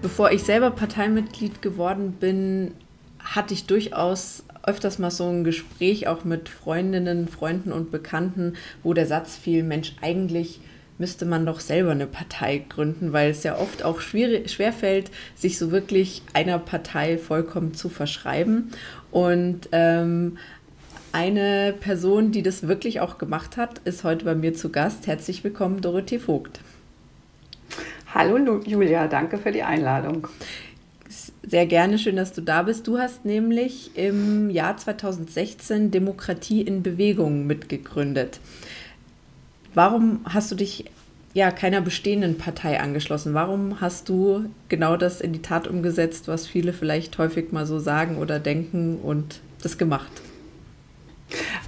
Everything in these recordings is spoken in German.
Bevor ich selber Parteimitglied geworden bin, hatte ich durchaus öfters mal so ein Gespräch auch mit Freundinnen, Freunden und Bekannten, wo der Satz fiel, Mensch, eigentlich müsste man doch selber eine Partei gründen, weil es ja oft auch schwer, schwerfällt, sich so wirklich einer Partei vollkommen zu verschreiben. Und ähm, eine Person, die das wirklich auch gemacht hat, ist heute bei mir zu Gast. Herzlich willkommen, Dorothee Vogt. Hallo Julia, danke für die Einladung. Sehr gerne, schön, dass du da bist. Du hast nämlich im Jahr 2016 Demokratie in Bewegung mitgegründet. Warum hast du dich ja keiner bestehenden Partei angeschlossen? Warum hast du genau das in die Tat umgesetzt, was viele vielleicht häufig mal so sagen oder denken und das gemacht?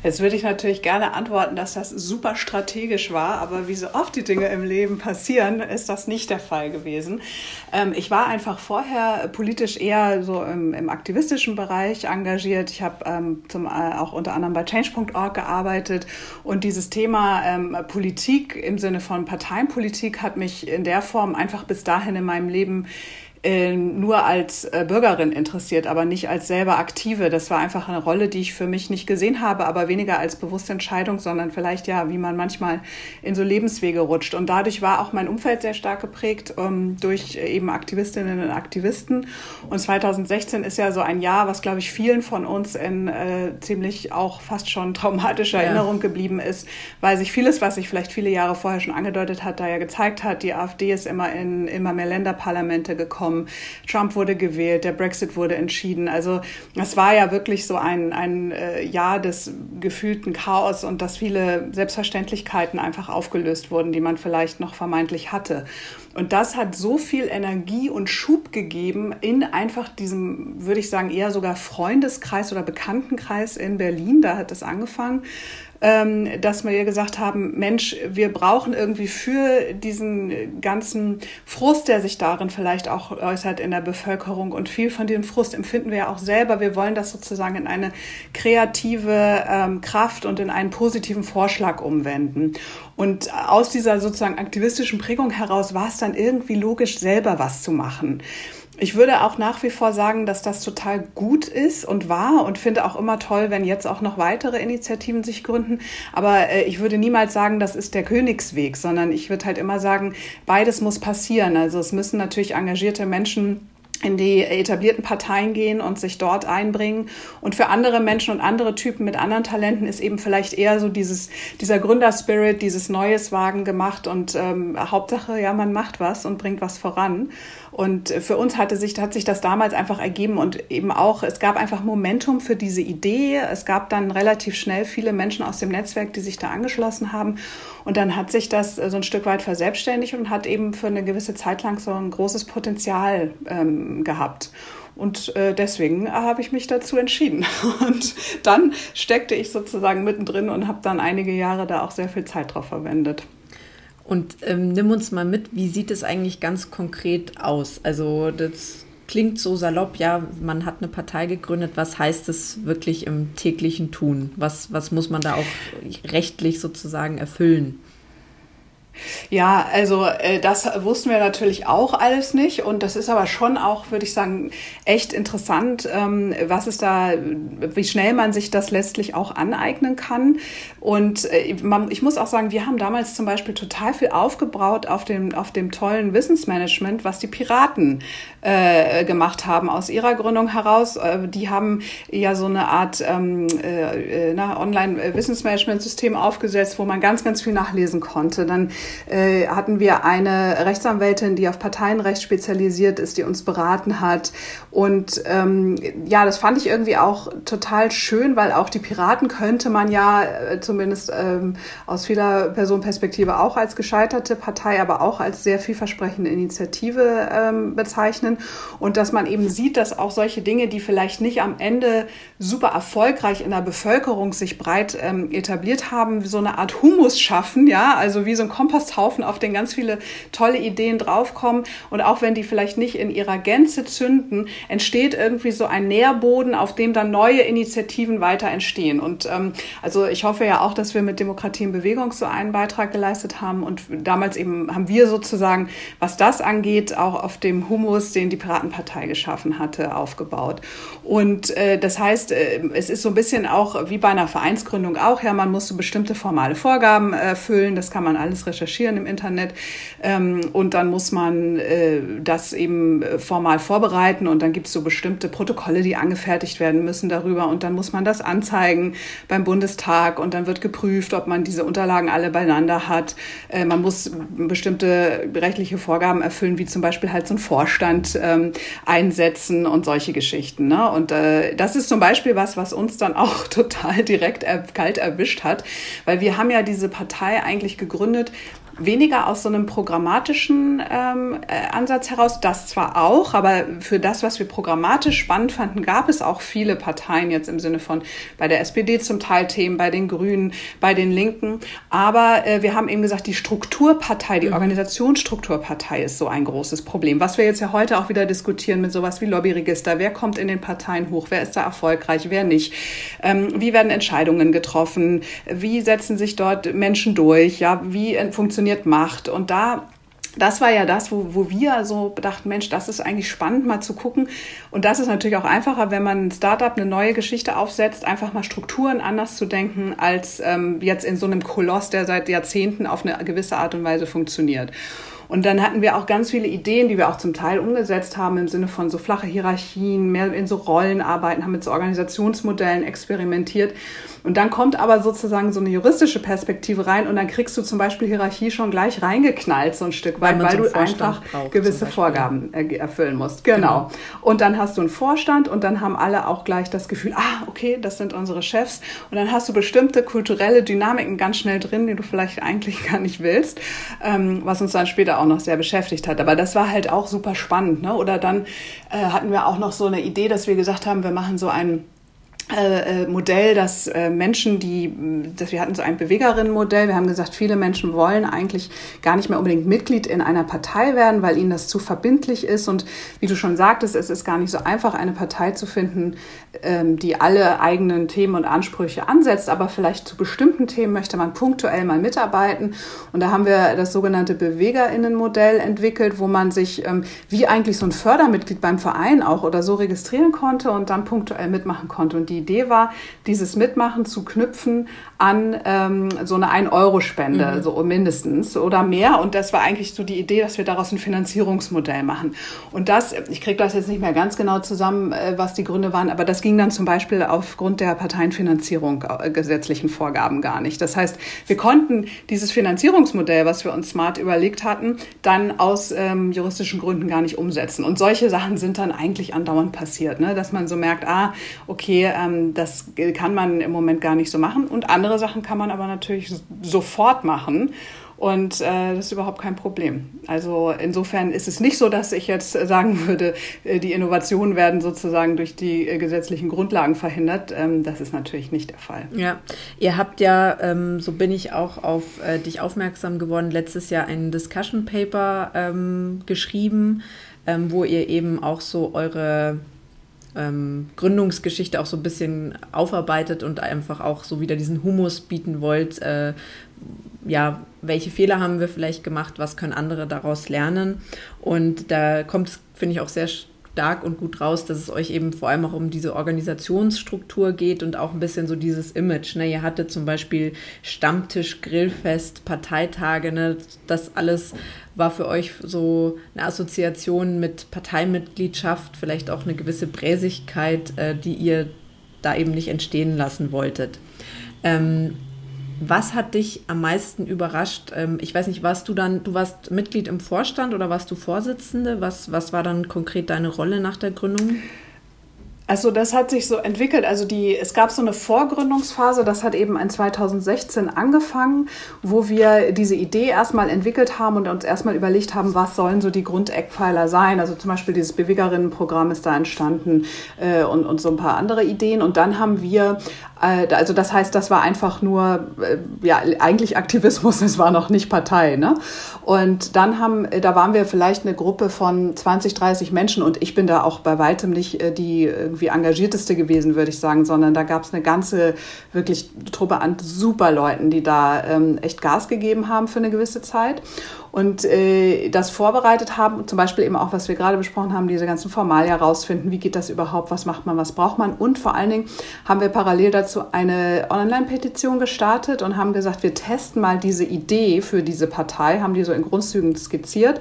Jetzt würde ich natürlich gerne antworten, dass das super strategisch war, aber wie so oft die Dinge im Leben passieren, ist das nicht der Fall gewesen. Ähm, ich war einfach vorher politisch eher so im, im aktivistischen Bereich engagiert. Ich habe ähm, zum, äh, auch unter anderem bei Change.org gearbeitet und dieses Thema ähm, Politik im Sinne von Parteienpolitik hat mich in der Form einfach bis dahin in meinem Leben äh, nur als äh, Bürgerin interessiert, aber nicht als selber Aktive. Das war einfach eine Rolle, die ich für mich nicht gesehen habe, aber weniger als bewusste Entscheidung, sondern vielleicht ja, wie man manchmal in so Lebenswege rutscht. Und dadurch war auch mein Umfeld sehr stark geprägt ähm, durch eben Aktivistinnen und Aktivisten. Und 2016 ist ja so ein Jahr, was glaube ich vielen von uns in äh, ziemlich auch fast schon traumatischer ja. Erinnerung geblieben ist, weil sich vieles, was sich vielleicht viele Jahre vorher schon angedeutet hat, da ja gezeigt hat, die AfD ist immer in immer mehr Länderparlamente gekommen gekommen. Trump wurde gewählt, der Brexit wurde entschieden. Also es war ja wirklich so ein, ein äh, Jahr des gefühlten Chaos und dass viele Selbstverständlichkeiten einfach aufgelöst wurden, die man vielleicht noch vermeintlich hatte. Und das hat so viel Energie und Schub gegeben in einfach diesem, würde ich sagen, eher sogar Freundeskreis oder Bekanntenkreis in Berlin. Da hat es angefangen ähm, dass wir gesagt haben, Mensch, wir brauchen irgendwie für diesen ganzen Frust, der sich darin vielleicht auch äußert in der Bevölkerung und viel von diesem Frust empfinden wir ja auch selber. Wir wollen das sozusagen in eine kreative ähm, Kraft und in einen positiven Vorschlag umwenden. Und aus dieser sozusagen aktivistischen Prägung heraus war es dann irgendwie logisch, selber was zu machen. Ich würde auch nach wie vor sagen, dass das total gut ist und war und finde auch immer toll, wenn jetzt auch noch weitere Initiativen sich gründen. Aber äh, ich würde niemals sagen, das ist der Königsweg, sondern ich würde halt immer sagen, beides muss passieren. Also es müssen natürlich engagierte Menschen in die etablierten Parteien gehen und sich dort einbringen. Und für andere Menschen und andere Typen mit anderen Talenten ist eben vielleicht eher so dieses, dieser Gründerspirit, dieses Neues Wagen gemacht und ähm, Hauptsache, ja, man macht was und bringt was voran. Und für uns hatte sich, hat sich das damals einfach ergeben und eben auch, es gab einfach Momentum für diese Idee. Es gab dann relativ schnell viele Menschen aus dem Netzwerk, die sich da angeschlossen haben. Und dann hat sich das so ein Stück weit verselbstständigt und hat eben für eine gewisse Zeit lang so ein großes Potenzial ähm, gehabt. Und äh, deswegen habe ich mich dazu entschieden. Und dann steckte ich sozusagen mittendrin und habe dann einige Jahre da auch sehr viel Zeit drauf verwendet. Und ähm, nimm uns mal mit, wie sieht es eigentlich ganz konkret aus? Also das klingt so salopp, ja, man hat eine Partei gegründet. Was heißt es wirklich im täglichen Tun? Was, was muss man da auch rechtlich sozusagen erfüllen? Ja, also äh, das wussten wir natürlich auch alles nicht und das ist aber schon auch, würde ich sagen, echt interessant, ähm, was ist da, wie schnell man sich das letztlich auch aneignen kann. Und äh, man, ich muss auch sagen, wir haben damals zum Beispiel total viel aufgebaut auf dem, auf dem tollen Wissensmanagement, was die Piraten äh, gemacht haben aus ihrer Gründung heraus. Äh, die haben ja so eine Art ähm, äh, äh Online-Wissensmanagement-System aufgesetzt, wo man ganz, ganz viel nachlesen konnte. Dann äh, hatten wir eine Rechtsanwältin, die auf Parteienrecht spezialisiert ist, die uns beraten hat. Und ähm, ja, das fand ich irgendwie auch total schön, weil auch die Piraten könnte man ja äh, zumindest ähm, aus vieler Personenperspektive auch als gescheiterte Partei, aber auch als sehr vielversprechende Initiative ähm, bezeichnen. Und dass man eben sieht, dass auch solche Dinge, die vielleicht nicht am Ende super erfolgreich in der Bevölkerung sich breit ähm, etabliert haben, so eine Art Humus schaffen, ja, also wie so ein Komposthaufen, auf den ganz viele tolle Ideen draufkommen. Und auch wenn die vielleicht nicht in ihrer Gänze zünden, entsteht irgendwie so ein Nährboden, auf dem dann neue Initiativen weiter entstehen. Und ähm, also ich hoffe ja auch, dass wir mit Demokratie in Bewegung so einen Beitrag geleistet haben. Und damals eben haben wir sozusagen, was das angeht, auch auf dem Humus, den die Piratenpartei geschaffen hatte, aufgebaut. Und äh, das heißt, äh, es ist so ein bisschen auch wie bei einer Vereinsgründung auch, ja, man muss so bestimmte formale Vorgaben erfüllen, das kann man alles recherchieren im Internet ähm, und dann muss man äh, das eben äh, formal vorbereiten und dann gibt es so bestimmte Protokolle, die angefertigt werden müssen darüber und dann muss man das anzeigen beim Bundestag und dann wird geprüft, ob man diese Unterlagen alle beieinander hat. Äh, man muss bestimmte rechtliche Vorgaben erfüllen, wie zum Beispiel halt so ein Vorstand ähm, einsetzen und solche Geschichten. Ne? Und das ist zum Beispiel was, was uns dann auch total direkt er kalt erwischt hat, weil wir haben ja diese Partei eigentlich gegründet weniger aus so einem programmatischen ähm, äh, Ansatz heraus, das zwar auch, aber für das, was wir programmatisch spannend fanden, gab es auch viele Parteien jetzt im Sinne von bei der SPD zum Teil Themen, bei den Grünen, bei den Linken. Aber äh, wir haben eben gesagt, die Strukturpartei, die mhm. Organisationsstrukturpartei ist so ein großes Problem. Was wir jetzt ja heute auch wieder diskutieren mit sowas wie Lobbyregister. Wer kommt in den Parteien hoch? Wer ist da erfolgreich? Wer nicht? Ähm, wie werden Entscheidungen getroffen? Wie setzen sich dort Menschen durch? Ja, wie funktioniert funktioniert Macht. Und da das war ja das, wo, wo wir so dachten, Mensch, das ist eigentlich spannend, mal zu gucken. Und das ist natürlich auch einfacher, wenn man ein Startup eine neue Geschichte aufsetzt, einfach mal Strukturen anders zu denken, als ähm, jetzt in so einem Koloss, der seit Jahrzehnten auf eine gewisse Art und Weise funktioniert. Und dann hatten wir auch ganz viele Ideen, die wir auch zum Teil umgesetzt haben im Sinne von so flache Hierarchien, mehr in so Rollen arbeiten, haben mit so Organisationsmodellen experimentiert. Und dann kommt aber sozusagen so eine juristische Perspektive rein und dann kriegst du zum Beispiel Hierarchie schon gleich reingeknallt, so ein Stück weit, weil, weil so du einfach gewisse Vorgaben erfüllen musst. Genau. genau. Und dann hast du einen Vorstand und dann haben alle auch gleich das Gefühl, ah, okay, das sind unsere Chefs. Und dann hast du bestimmte kulturelle Dynamiken ganz schnell drin, die du vielleicht eigentlich gar nicht willst, ähm, was uns dann später auch noch sehr beschäftigt hat. Aber das war halt auch super spannend. Ne? Oder dann äh, hatten wir auch noch so eine Idee, dass wir gesagt haben, wir machen so einen äh, äh, Modell, dass äh, Menschen, die, dass wir hatten so ein Bewegerinnenmodell, wir haben gesagt, viele Menschen wollen eigentlich gar nicht mehr unbedingt Mitglied in einer Partei werden, weil ihnen das zu verbindlich ist. Und wie du schon sagtest, es ist gar nicht so einfach, eine Partei zu finden, ähm, die alle eigenen Themen und Ansprüche ansetzt, aber vielleicht zu bestimmten Themen möchte man punktuell mal mitarbeiten. Und da haben wir das sogenannte Bewegerinnenmodell entwickelt, wo man sich ähm, wie eigentlich so ein Fördermitglied beim Verein auch oder so registrieren konnte und dann punktuell mitmachen konnte. Und die Idee war, dieses Mitmachen zu knüpfen an ähm, so eine 1-Euro-Spende, mhm. so mindestens oder mehr. Und das war eigentlich so die Idee, dass wir daraus ein Finanzierungsmodell machen. Und das, ich kriege das jetzt nicht mehr ganz genau zusammen, äh, was die Gründe waren, aber das ging dann zum Beispiel aufgrund der Parteienfinanzierung, äh, gesetzlichen Vorgaben gar nicht. Das heißt, wir konnten dieses Finanzierungsmodell, was wir uns smart überlegt hatten, dann aus ähm, juristischen Gründen gar nicht umsetzen. Und solche Sachen sind dann eigentlich andauernd passiert, ne? dass man so merkt, ah, okay, ähm, das kann man im Moment gar nicht so machen. Und andere Sachen kann man aber natürlich sofort machen. Und äh, das ist überhaupt kein Problem. Also insofern ist es nicht so, dass ich jetzt sagen würde, äh, die Innovationen werden sozusagen durch die äh, gesetzlichen Grundlagen verhindert. Ähm, das ist natürlich nicht der Fall. Ja, ihr habt ja, ähm, so bin ich auch auf äh, dich aufmerksam geworden, letztes Jahr ein Discussion Paper ähm, geschrieben, ähm, wo ihr eben auch so eure ähm, Gründungsgeschichte auch so ein bisschen aufarbeitet und einfach auch so wieder diesen Humus bieten wollt. Äh, ja, welche Fehler haben wir vielleicht gemacht, was können andere daraus lernen? Und da kommt es, finde ich, auch sehr stark und gut raus, dass es euch eben vor allem auch um diese Organisationsstruktur geht und auch ein bisschen so dieses Image. Ne? Ihr hattet zum Beispiel Stammtisch, Grillfest, Parteitage, ne? das alles war für euch so eine Assoziation mit Parteimitgliedschaft, vielleicht auch eine gewisse Bräsigkeit, äh, die ihr da eben nicht entstehen lassen wolltet. Ähm, was hat dich am meisten überrascht? Ähm, ich weiß nicht, warst du dann, du warst Mitglied im Vorstand oder warst du Vorsitzende? Was, was war dann konkret deine Rolle nach der Gründung? Also das hat sich so entwickelt. Also die, es gab so eine Vorgründungsphase, das hat eben in 2016 angefangen, wo wir diese Idee erstmal entwickelt haben und uns erstmal überlegt haben, was sollen so die Grundeckpfeiler sein. Also zum Beispiel dieses Bewegerinnenprogramm ist da entstanden äh, und, und so ein paar andere Ideen. Und dann haben wir, äh, also das heißt, das war einfach nur, äh, ja, eigentlich Aktivismus, es war noch nicht Partei. Ne? Und dann haben, da waren wir vielleicht eine Gruppe von 20, 30 Menschen und ich bin da auch bei weitem nicht äh, die irgendwie irgendwie engagierteste gewesen, würde ich sagen, sondern da gab es eine ganze wirklich Truppe an super Leuten, die da ähm, echt Gas gegeben haben für eine gewisse Zeit und äh, das vorbereitet haben. Zum Beispiel eben auch, was wir gerade besprochen haben, diese ganzen Formalia rausfinden, wie geht das überhaupt, was macht man, was braucht man. Und vor allen Dingen haben wir parallel dazu eine Online-Petition gestartet und haben gesagt, wir testen mal diese Idee für diese Partei, haben die so in Grundzügen skizziert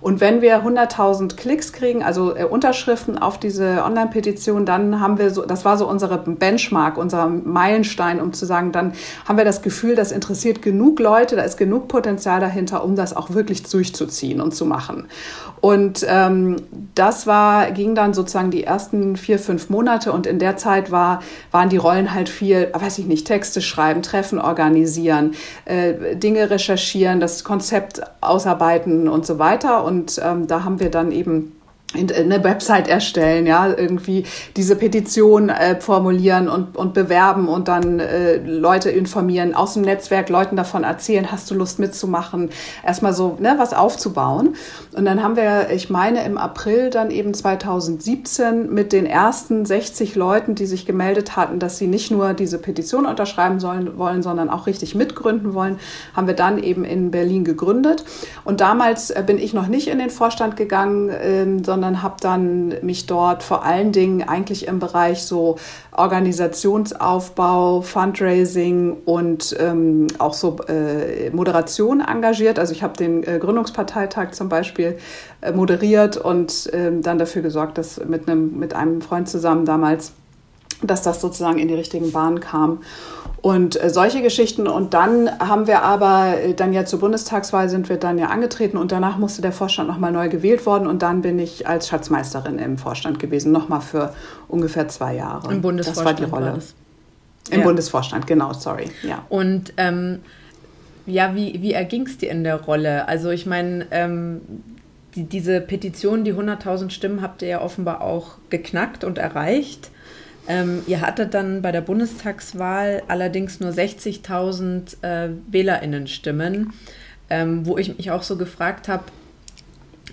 und wenn wir 100.000 Klicks kriegen, also äh, Unterschriften auf diese Online-Petition, dann haben wir so, das war so unsere Benchmark, unser Meilenstein, um zu sagen, dann haben wir das Gefühl, das interessiert genug Leute, da ist genug Potenzial dahinter, um das auch wirklich durchzuziehen und zu machen. Und ähm, das war, ging dann sozusagen die ersten vier, fünf Monate und in der Zeit war, waren die Rollen halt viel, weiß ich nicht, Texte schreiben, Treffen organisieren, äh, Dinge recherchieren, das Konzept ausarbeiten und so weiter. Und ähm, da haben wir dann eben eine Website erstellen, ja, irgendwie diese Petition äh, formulieren und, und bewerben und dann äh, Leute informieren, aus dem Netzwerk Leuten davon erzählen, hast du Lust mitzumachen, erstmal so ne, was aufzubauen. Und dann haben wir, ich meine, im April dann eben 2017 mit den ersten 60 Leuten, die sich gemeldet hatten, dass sie nicht nur diese Petition unterschreiben sollen, wollen, sondern auch richtig mitgründen wollen, haben wir dann eben in Berlin gegründet. Und damals äh, bin ich noch nicht in den Vorstand gegangen, äh, sondern sondern habe dann mich dort vor allen Dingen eigentlich im Bereich so Organisationsaufbau, Fundraising und ähm, auch so äh, Moderation engagiert. Also ich habe den äh, Gründungsparteitag zum Beispiel äh, moderiert und ähm, dann dafür gesorgt, dass mit einem, mit einem Freund zusammen damals, dass das sozusagen in die richtigen Bahnen kam. Und äh, solche Geschichten. Und dann haben wir aber, äh, dann ja zur Bundestagswahl sind wir dann ja angetreten und danach musste der Vorstand nochmal neu gewählt worden. Und dann bin ich als Schatzmeisterin im Vorstand gewesen, nochmal für ungefähr zwei Jahre. Im Bundesvorstand. Das war die Rolle. War Im ja. Bundesvorstand, genau, sorry. Ja. Und ähm, ja, wie, wie erging es dir in der Rolle? Also ich meine, ähm, die, diese Petition, die 100.000 Stimmen, habt ihr ja offenbar auch geknackt und erreicht. Ähm, ihr hattet dann bei der Bundestagswahl allerdings nur 60.000 äh, Wählerinnenstimmen, ähm, wo ich mich auch so gefragt habe,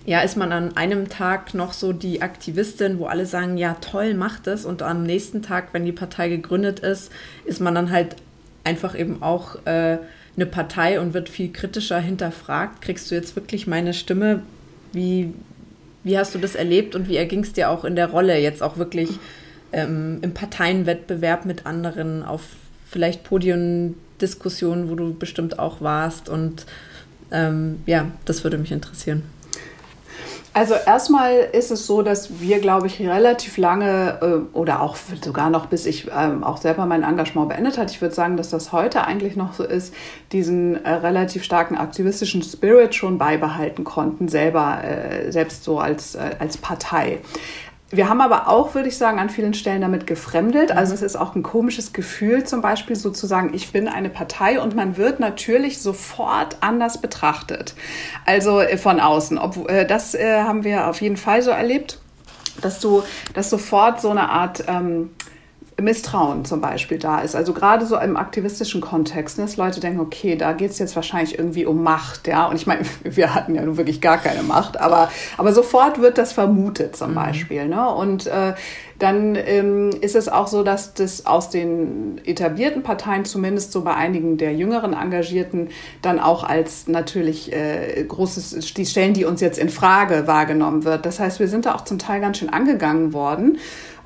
ja, ist man an einem Tag noch so die Aktivistin, wo alle sagen, ja, toll, macht es. Und am nächsten Tag, wenn die Partei gegründet ist, ist man dann halt einfach eben auch äh, eine Partei und wird viel kritischer hinterfragt. Kriegst du jetzt wirklich meine Stimme? Wie, wie hast du das erlebt und wie erging es dir auch in der Rolle, jetzt auch wirklich ähm, im Parteienwettbewerb mit anderen, auf vielleicht Podiumdiskussionen, wo du bestimmt auch warst. Und ähm, ja, das würde mich interessieren. Also erstmal ist es so, dass wir, glaube ich, relativ lange äh, oder auch sogar noch, bis ich ähm, auch selber mein Engagement beendet hat, ich würde sagen, dass das heute eigentlich noch so ist, diesen äh, relativ starken aktivistischen Spirit schon beibehalten konnten, selber, äh, selbst so als, als Partei. Wir haben aber auch, würde ich sagen, an vielen Stellen damit gefremdet. Also es ist auch ein komisches Gefühl, zum Beispiel sozusagen, ich bin eine Partei und man wird natürlich sofort anders betrachtet. Also äh, von außen. Ob, äh, das äh, haben wir auf jeden Fall so erlebt, dass du, dass sofort so eine Art ähm, Misstrauen zum Beispiel da ist. Also gerade so im aktivistischen Kontext, ne, dass Leute denken, okay, da geht es jetzt wahrscheinlich irgendwie um Macht, ja. Und ich meine, wir hatten ja nun wirklich gar keine Macht, aber, aber sofort wird das vermutet zum mhm. Beispiel. Ne? Und äh, dann ähm, ist es auch so, dass das aus den etablierten Parteien, zumindest so bei einigen der jüngeren Engagierten, dann auch als natürlich äh, großes, die Stellen, die uns jetzt in Frage wahrgenommen wird. Das heißt, wir sind da auch zum Teil ganz schön angegangen worden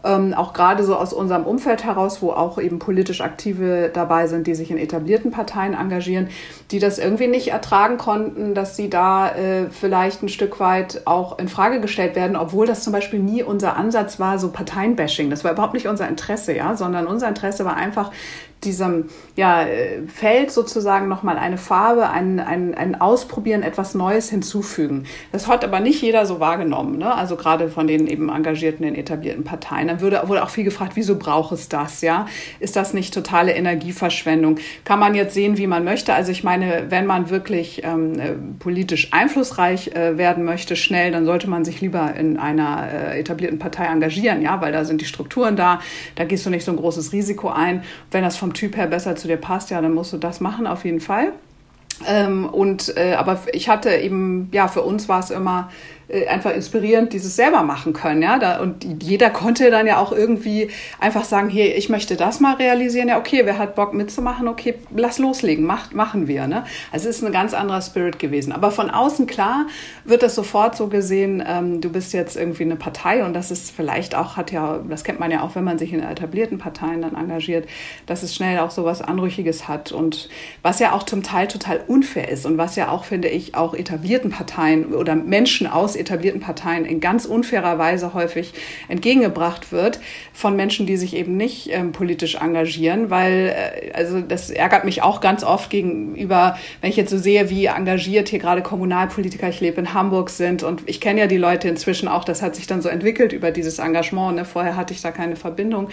ähm, auch gerade so aus unserem Umfeld heraus, wo auch eben politisch Aktive dabei sind, die sich in etablierten Parteien engagieren, die das irgendwie nicht ertragen konnten, dass sie da äh, vielleicht ein Stück weit auch in Frage gestellt werden, obwohl das zum Beispiel nie unser Ansatz war, so Parteienbashing. Das war überhaupt nicht unser Interesse, ja, sondern unser Interesse war einfach, diesem ja, Feld sozusagen nochmal eine Farbe, ein, ein, ein Ausprobieren, etwas Neues hinzufügen. Das hat aber nicht jeder so wahrgenommen, ne? also gerade von den eben engagierten, den etablierten Parteien. Dann würde, wurde auch viel gefragt, wieso braucht es das? Ja? Ist das nicht totale Energieverschwendung? Kann man jetzt sehen, wie man möchte? Also ich meine, wenn man wirklich ähm, äh, politisch einflussreich äh, werden möchte, schnell, dann sollte man sich lieber in einer äh, etablierten Partei engagieren, ja, weil da sind die Strukturen da, da gehst du nicht so ein großes Risiko ein. Wenn das vom vom Typ her besser zu dir passt, ja, dann musst du das machen auf jeden Fall. Ähm, und äh, aber ich hatte eben, ja, für uns war es immer einfach inspirierend, dieses selber machen können, ja. Da, und jeder konnte dann ja auch irgendwie einfach sagen, hier, ich möchte das mal realisieren. Ja, okay, wer hat Bock mitzumachen? Okay, lass loslegen, macht, machen wir. Ne? Also es ist ein ganz anderer Spirit gewesen. Aber von außen klar wird das sofort so gesehen, ähm, du bist jetzt irgendwie eine Partei und das ist vielleicht auch, hat ja, das kennt man ja auch, wenn man sich in etablierten Parteien dann engagiert, dass es schnell auch so was Anrüchiges hat. Und was ja auch zum Teil total unfair ist und was ja auch, finde ich, auch etablierten Parteien oder Menschen aus etablierten Parteien in ganz unfairer Weise häufig entgegengebracht wird von Menschen, die sich eben nicht ähm, politisch engagieren, weil äh, also das ärgert mich auch ganz oft gegenüber, wenn ich jetzt so sehe, wie engagiert hier gerade Kommunalpolitiker, ich lebe in Hamburg sind. Und ich kenne ja die Leute inzwischen auch, das hat sich dann so entwickelt über dieses Engagement, ne? vorher hatte ich da keine Verbindung.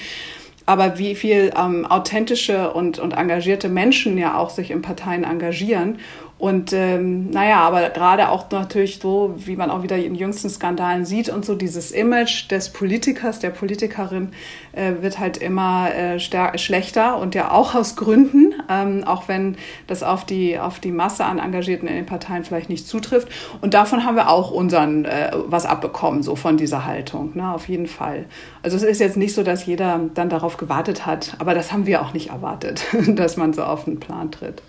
Aber wie viel ähm, authentische und, und engagierte Menschen ja auch sich in Parteien engagieren und ähm, naja, aber gerade auch natürlich so, wie man auch wieder in jüngsten Skandalen sieht und so, dieses Image des Politikers, der Politikerin äh, wird halt immer äh, schlechter und ja auch aus Gründen, ähm, auch wenn das auf die, auf die Masse an Engagierten in den Parteien vielleicht nicht zutrifft. Und davon haben wir auch unseren äh, was abbekommen, so von dieser Haltung, ne, auf jeden Fall. Also es ist jetzt nicht so, dass jeder dann darauf gewartet hat, aber das haben wir auch nicht erwartet, dass man so auf den Plan tritt.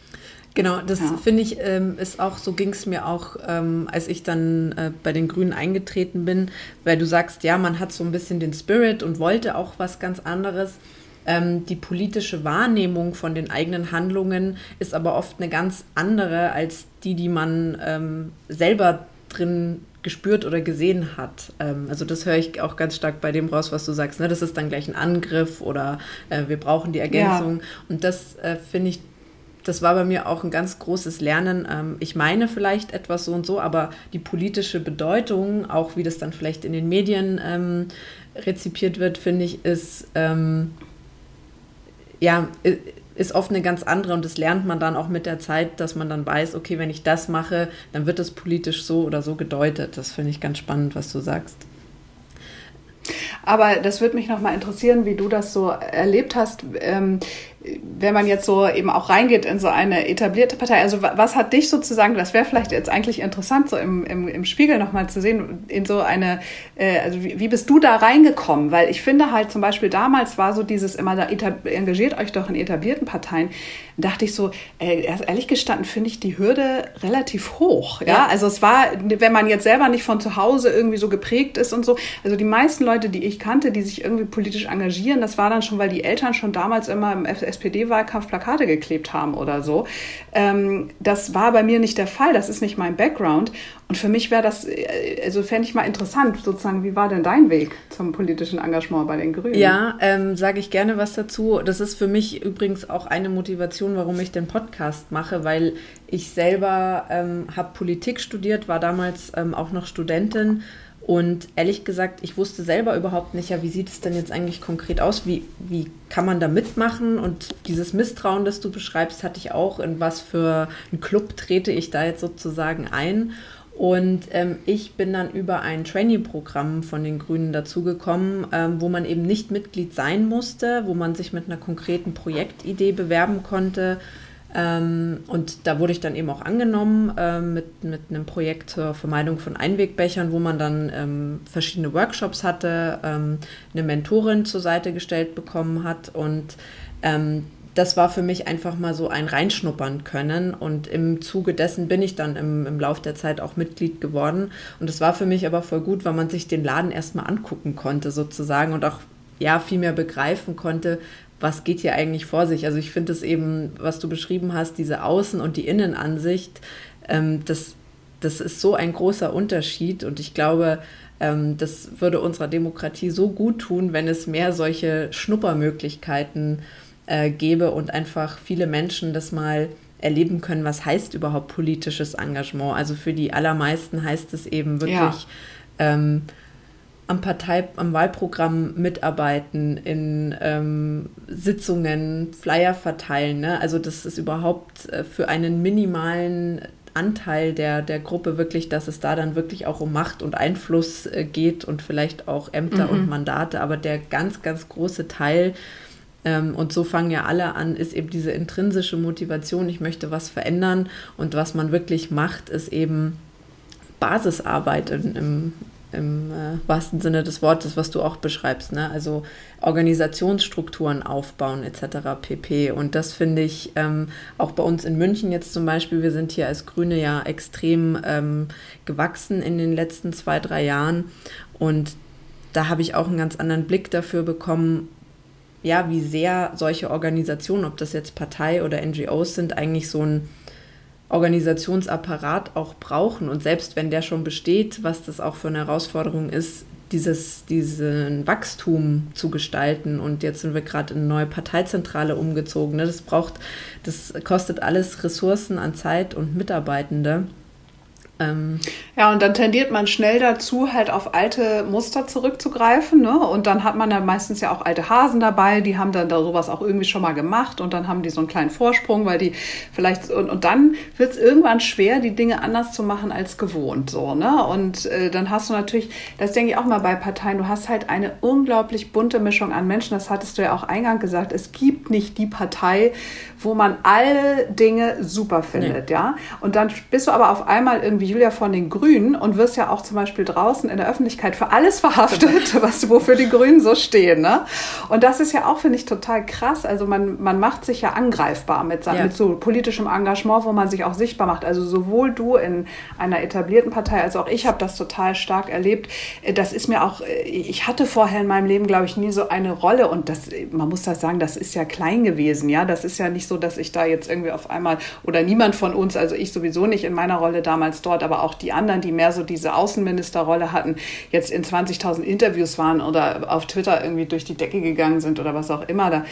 Genau, das ja. finde ich ähm, ist auch, so ging es mir auch, ähm, als ich dann äh, bei den Grünen eingetreten bin, weil du sagst, ja, man hat so ein bisschen den Spirit und wollte auch was ganz anderes. Ähm, die politische Wahrnehmung von den eigenen Handlungen ist aber oft eine ganz andere als die, die man ähm, selber drin gespürt oder gesehen hat. Ähm, also das höre ich auch ganz stark bei dem raus, was du sagst. Ne? Das ist dann gleich ein Angriff oder äh, wir brauchen die Ergänzung. Ja. Und das äh, finde ich das war bei mir auch ein ganz großes Lernen. Ähm, ich meine vielleicht etwas so und so, aber die politische Bedeutung, auch wie das dann vielleicht in den Medien ähm, rezipiert wird, finde ich, ist ähm, ja ist oft eine ganz andere und das lernt man dann auch mit der Zeit, dass man dann weiß, okay, wenn ich das mache, dann wird das politisch so oder so gedeutet. Das finde ich ganz spannend, was du sagst. Aber das würde mich noch mal interessieren, wie du das so erlebt hast. Ähm, wenn man jetzt so eben auch reingeht in so eine etablierte Partei, also was hat dich sozusagen, das wäre vielleicht jetzt eigentlich interessant, so im, im, im Spiegel nochmal zu sehen, in so eine, äh, also wie, wie bist du da reingekommen? Weil ich finde halt zum Beispiel damals war so dieses immer, da engagiert euch doch in etablierten Parteien, dachte ich so, äh, ehrlich gestanden finde ich die Hürde relativ hoch. Ja? ja, also es war, wenn man jetzt selber nicht von zu Hause irgendwie so geprägt ist und so, also die meisten Leute, die ich kannte, die sich irgendwie politisch engagieren, das war dann schon, weil die Eltern schon damals immer im SPD-Wahlkampf Plakate geklebt haben oder so. Ähm, das war bei mir nicht der Fall. Das ist nicht mein Background. Und für mich wäre das, äh, also fände ich mal interessant, sozusagen, wie war denn dein Weg zum politischen Engagement bei den Grünen? Ja, ähm, sage ich gerne was dazu. Das ist für mich übrigens auch eine Motivation, warum ich den Podcast mache, weil ich selber ähm, habe Politik studiert, war damals ähm, auch noch Studentin und ehrlich gesagt, ich wusste selber überhaupt nicht, ja, wie sieht es denn jetzt eigentlich konkret aus? Wie, wie kann man da mitmachen? Und dieses Misstrauen, das du beschreibst, hatte ich auch. In was für einen Club trete ich da jetzt sozusagen ein? Und ähm, ich bin dann über ein Trainee-Programm von den Grünen dazugekommen, ähm, wo man eben nicht Mitglied sein musste, wo man sich mit einer konkreten Projektidee bewerben konnte. Ähm, und da wurde ich dann eben auch angenommen äh, mit, mit einem Projekt zur Vermeidung von Einwegbechern, wo man dann ähm, verschiedene Workshops hatte, ähm, eine Mentorin zur Seite gestellt bekommen hat und ähm, das war für mich einfach mal so ein Reinschnuppern können. Und im Zuge dessen bin ich dann im, im Lauf der Zeit auch Mitglied geworden. Und das war für mich aber voll gut, weil man sich den Laden erstmal angucken konnte, sozusagen, und auch ja viel mehr begreifen konnte, was geht hier eigentlich vor sich. Also ich finde es eben, was du beschrieben hast, diese Außen- und die Innenansicht, ähm, das, das ist so ein großer Unterschied. Und ich glaube, ähm, das würde unserer Demokratie so gut tun, wenn es mehr solche Schnuppermöglichkeiten äh, gebe und einfach viele Menschen das mal erleben können, was heißt überhaupt politisches Engagement. Also für die allermeisten heißt es eben wirklich ja. ähm, am Partei, am Wahlprogramm mitarbeiten, in ähm, Sitzungen, Flyer verteilen. Ne? Also das ist überhaupt äh, für einen minimalen Anteil der, der Gruppe wirklich, dass es da dann wirklich auch um Macht und Einfluss äh, geht und vielleicht auch Ämter mhm. und Mandate. Aber der ganz, ganz große Teil ähm, und so fangen ja alle an, ist eben diese intrinsische Motivation, ich möchte was verändern. Und was man wirklich macht, ist eben Basisarbeit in, im, im äh, wahrsten Sinne des Wortes, was du auch beschreibst. Ne? Also Organisationsstrukturen aufbauen etc. pp. Und das finde ich ähm, auch bei uns in München jetzt zum Beispiel, wir sind hier als Grüne ja extrem ähm, gewachsen in den letzten zwei, drei Jahren. Und da habe ich auch einen ganz anderen Blick dafür bekommen, ja, wie sehr solche Organisationen, ob das jetzt Partei oder NGOs sind, eigentlich so ein Organisationsapparat auch brauchen. Und selbst wenn der schon besteht, was das auch für eine Herausforderung ist, dieses, diesen Wachstum zu gestalten. Und jetzt sind wir gerade in eine neue Parteizentrale umgezogen. Ne? Das braucht, das kostet alles Ressourcen an Zeit und Mitarbeitende. Ähm ja, und dann tendiert man schnell dazu, halt auf alte Muster zurückzugreifen. Ne? Und dann hat man dann meistens ja auch alte Hasen dabei, die haben dann da sowas auch irgendwie schon mal gemacht und dann haben die so einen kleinen Vorsprung, weil die vielleicht, und, und dann wird es irgendwann schwer, die Dinge anders zu machen als gewohnt. So, ne? Und äh, dann hast du natürlich, das denke ich auch mal bei Parteien, du hast halt eine unglaublich bunte Mischung an Menschen. Das hattest du ja auch eingangs gesagt. Es gibt nicht die Partei, wo man alle Dinge super findet, nee. ja. Und dann bist du aber auf einmal irgendwie Julia von den Grünen und wirst ja auch zum Beispiel draußen in der Öffentlichkeit für alles verhaftet, was wofür die Grünen so stehen, ne? Und das ist ja auch finde ich total krass. Also man man macht sich ja angreifbar mit, ja. mit so politischem Engagement, wo man sich auch sichtbar macht. Also sowohl du in einer etablierten Partei als auch ich habe das total stark erlebt. Das ist mir auch, ich hatte vorher in meinem Leben, glaube ich, nie so eine Rolle und das, man muss das sagen, das ist ja klein gewesen, ja. Das ist ja nicht so, dass ich da jetzt irgendwie auf einmal oder niemand von uns, also ich sowieso nicht in meiner Rolle damals dort, aber auch die anderen, die mehr so diese Außenministerrolle hatten, jetzt in 20.000 Interviews waren oder auf Twitter irgendwie durch die Decke gegangen sind oder was auch immer da.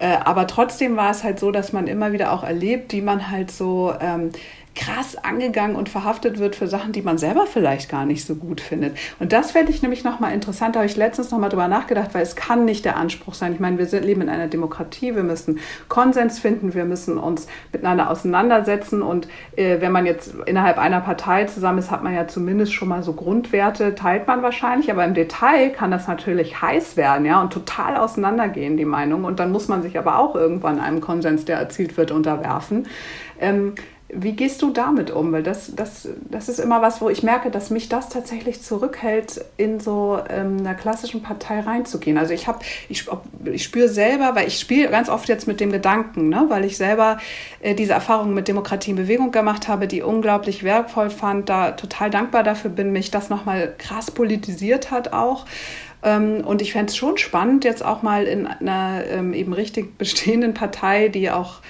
Äh, aber trotzdem war es halt so, dass man immer wieder auch erlebt, wie man halt so ähm, krass angegangen und verhaftet wird für Sachen, die man selber vielleicht gar nicht so gut findet. Und das fände ich nämlich nochmal interessant, da habe ich letztens nochmal drüber nachgedacht, weil es kann nicht der Anspruch sein. Ich meine, wir sind, leben in einer Demokratie, wir müssen Konsens finden, wir müssen uns miteinander auseinandersetzen und äh, wenn man jetzt innerhalb einer Partei zusammen ist, hat man ja zumindest schon mal so Grundwerte, teilt man wahrscheinlich, aber im Detail kann das natürlich heiß werden, ja, und total auseinandergehen, die Meinung. Und dann muss man sich aber auch irgendwann einem Konsens, der erzielt wird, unterwerfen. Ähm, wie gehst du damit um? Weil das, das, das ist immer was, wo ich merke, dass mich das tatsächlich zurückhält, in so ähm, einer klassischen Partei reinzugehen. Also ich habe, ich, ich spüre selber, weil ich spiele ganz oft jetzt mit dem Gedanken, ne? weil ich selber äh, diese Erfahrung mit Demokratie in Bewegung gemacht habe, die unglaublich wertvoll fand, da total dankbar dafür bin, mich das nochmal krass politisiert hat auch. Ähm, und ich fände es schon spannend, jetzt auch mal in einer ähm, eben richtig bestehenden Partei, die auch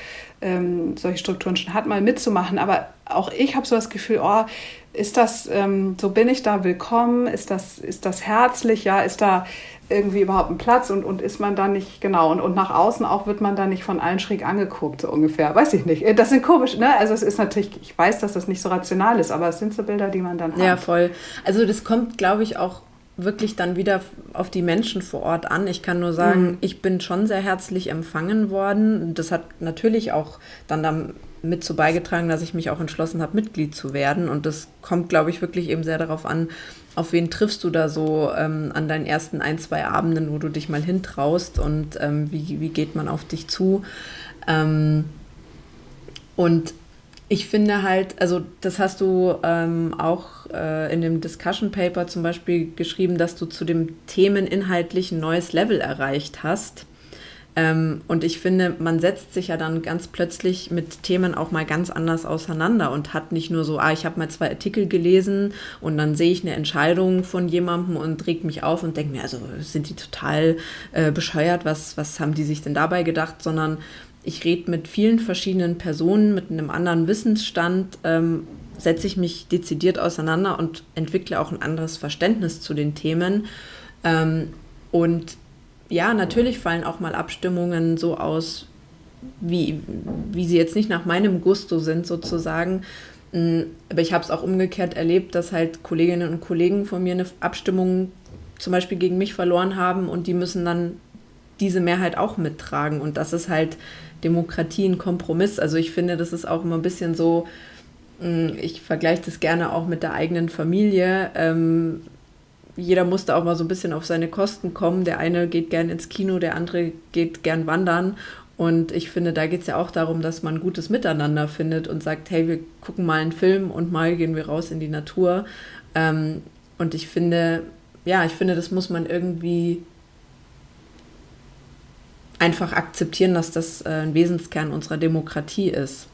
ähm, solche Strukturen schon hat, mal mitzumachen. Aber auch ich habe so das Gefühl, oh, ist das, ähm, so bin ich da willkommen? Ist das, ist das herzlich? Ja, ist da irgendwie überhaupt ein Platz und, und ist man da nicht, genau, und, und nach außen auch wird man da nicht von allen schräg angeguckt, so ungefähr. Weiß ich nicht. Das sind komisch, ne? Also es ist natürlich, ich weiß, dass das nicht so rational ist, aber es sind so Bilder, die man dann hat. Ja, voll. Also das kommt, glaube ich, auch wirklich dann wieder auf die Menschen vor Ort an. Ich kann nur sagen, mhm. ich bin schon sehr herzlich empfangen worden. Das hat natürlich auch dann damit zu beigetragen, dass ich mich auch entschlossen habe, Mitglied zu werden. Und das kommt, glaube ich, wirklich eben sehr darauf an, auf wen triffst du da so ähm, an deinen ersten ein, zwei Abenden, wo du dich mal hintraust und ähm, wie, wie geht man auf dich zu. Ähm, und ich finde halt, also das hast du ähm, auch äh, in dem Discussion Paper zum Beispiel geschrieben, dass du zu dem Themeninhaltlich ein neues Level erreicht hast. Ähm, und ich finde, man setzt sich ja dann ganz plötzlich mit Themen auch mal ganz anders auseinander und hat nicht nur so, ah, ich habe mal zwei Artikel gelesen und dann sehe ich eine Entscheidung von jemandem und regt mich auf und denke mir, also sind die total äh, bescheuert, was, was haben die sich denn dabei gedacht, sondern ich rede mit vielen verschiedenen Personen mit einem anderen Wissensstand, ähm, setze ich mich dezidiert auseinander und entwickle auch ein anderes Verständnis zu den Themen. Ähm, und ja, natürlich fallen auch mal Abstimmungen so aus, wie, wie sie jetzt nicht nach meinem Gusto sind, sozusagen. Mm, aber ich habe es auch umgekehrt erlebt, dass halt Kolleginnen und Kollegen von mir eine Abstimmung zum Beispiel gegen mich verloren haben und die müssen dann diese Mehrheit auch mittragen. Und das ist halt Demokratie ein Kompromiss. Also ich finde, das ist auch immer ein bisschen so, mm, ich vergleiche das gerne auch mit der eigenen Familie. Ähm, jeder musste auch mal so ein bisschen auf seine Kosten kommen. Der eine geht gern ins Kino, der andere geht gern wandern. Und ich finde, da geht es ja auch darum, dass man gutes Miteinander findet und sagt, hey, wir gucken mal einen Film und mal gehen wir raus in die Natur. Ähm, und ich finde, ja, ich finde, das muss man irgendwie einfach akzeptieren, dass das äh, ein Wesenskern unserer Demokratie ist.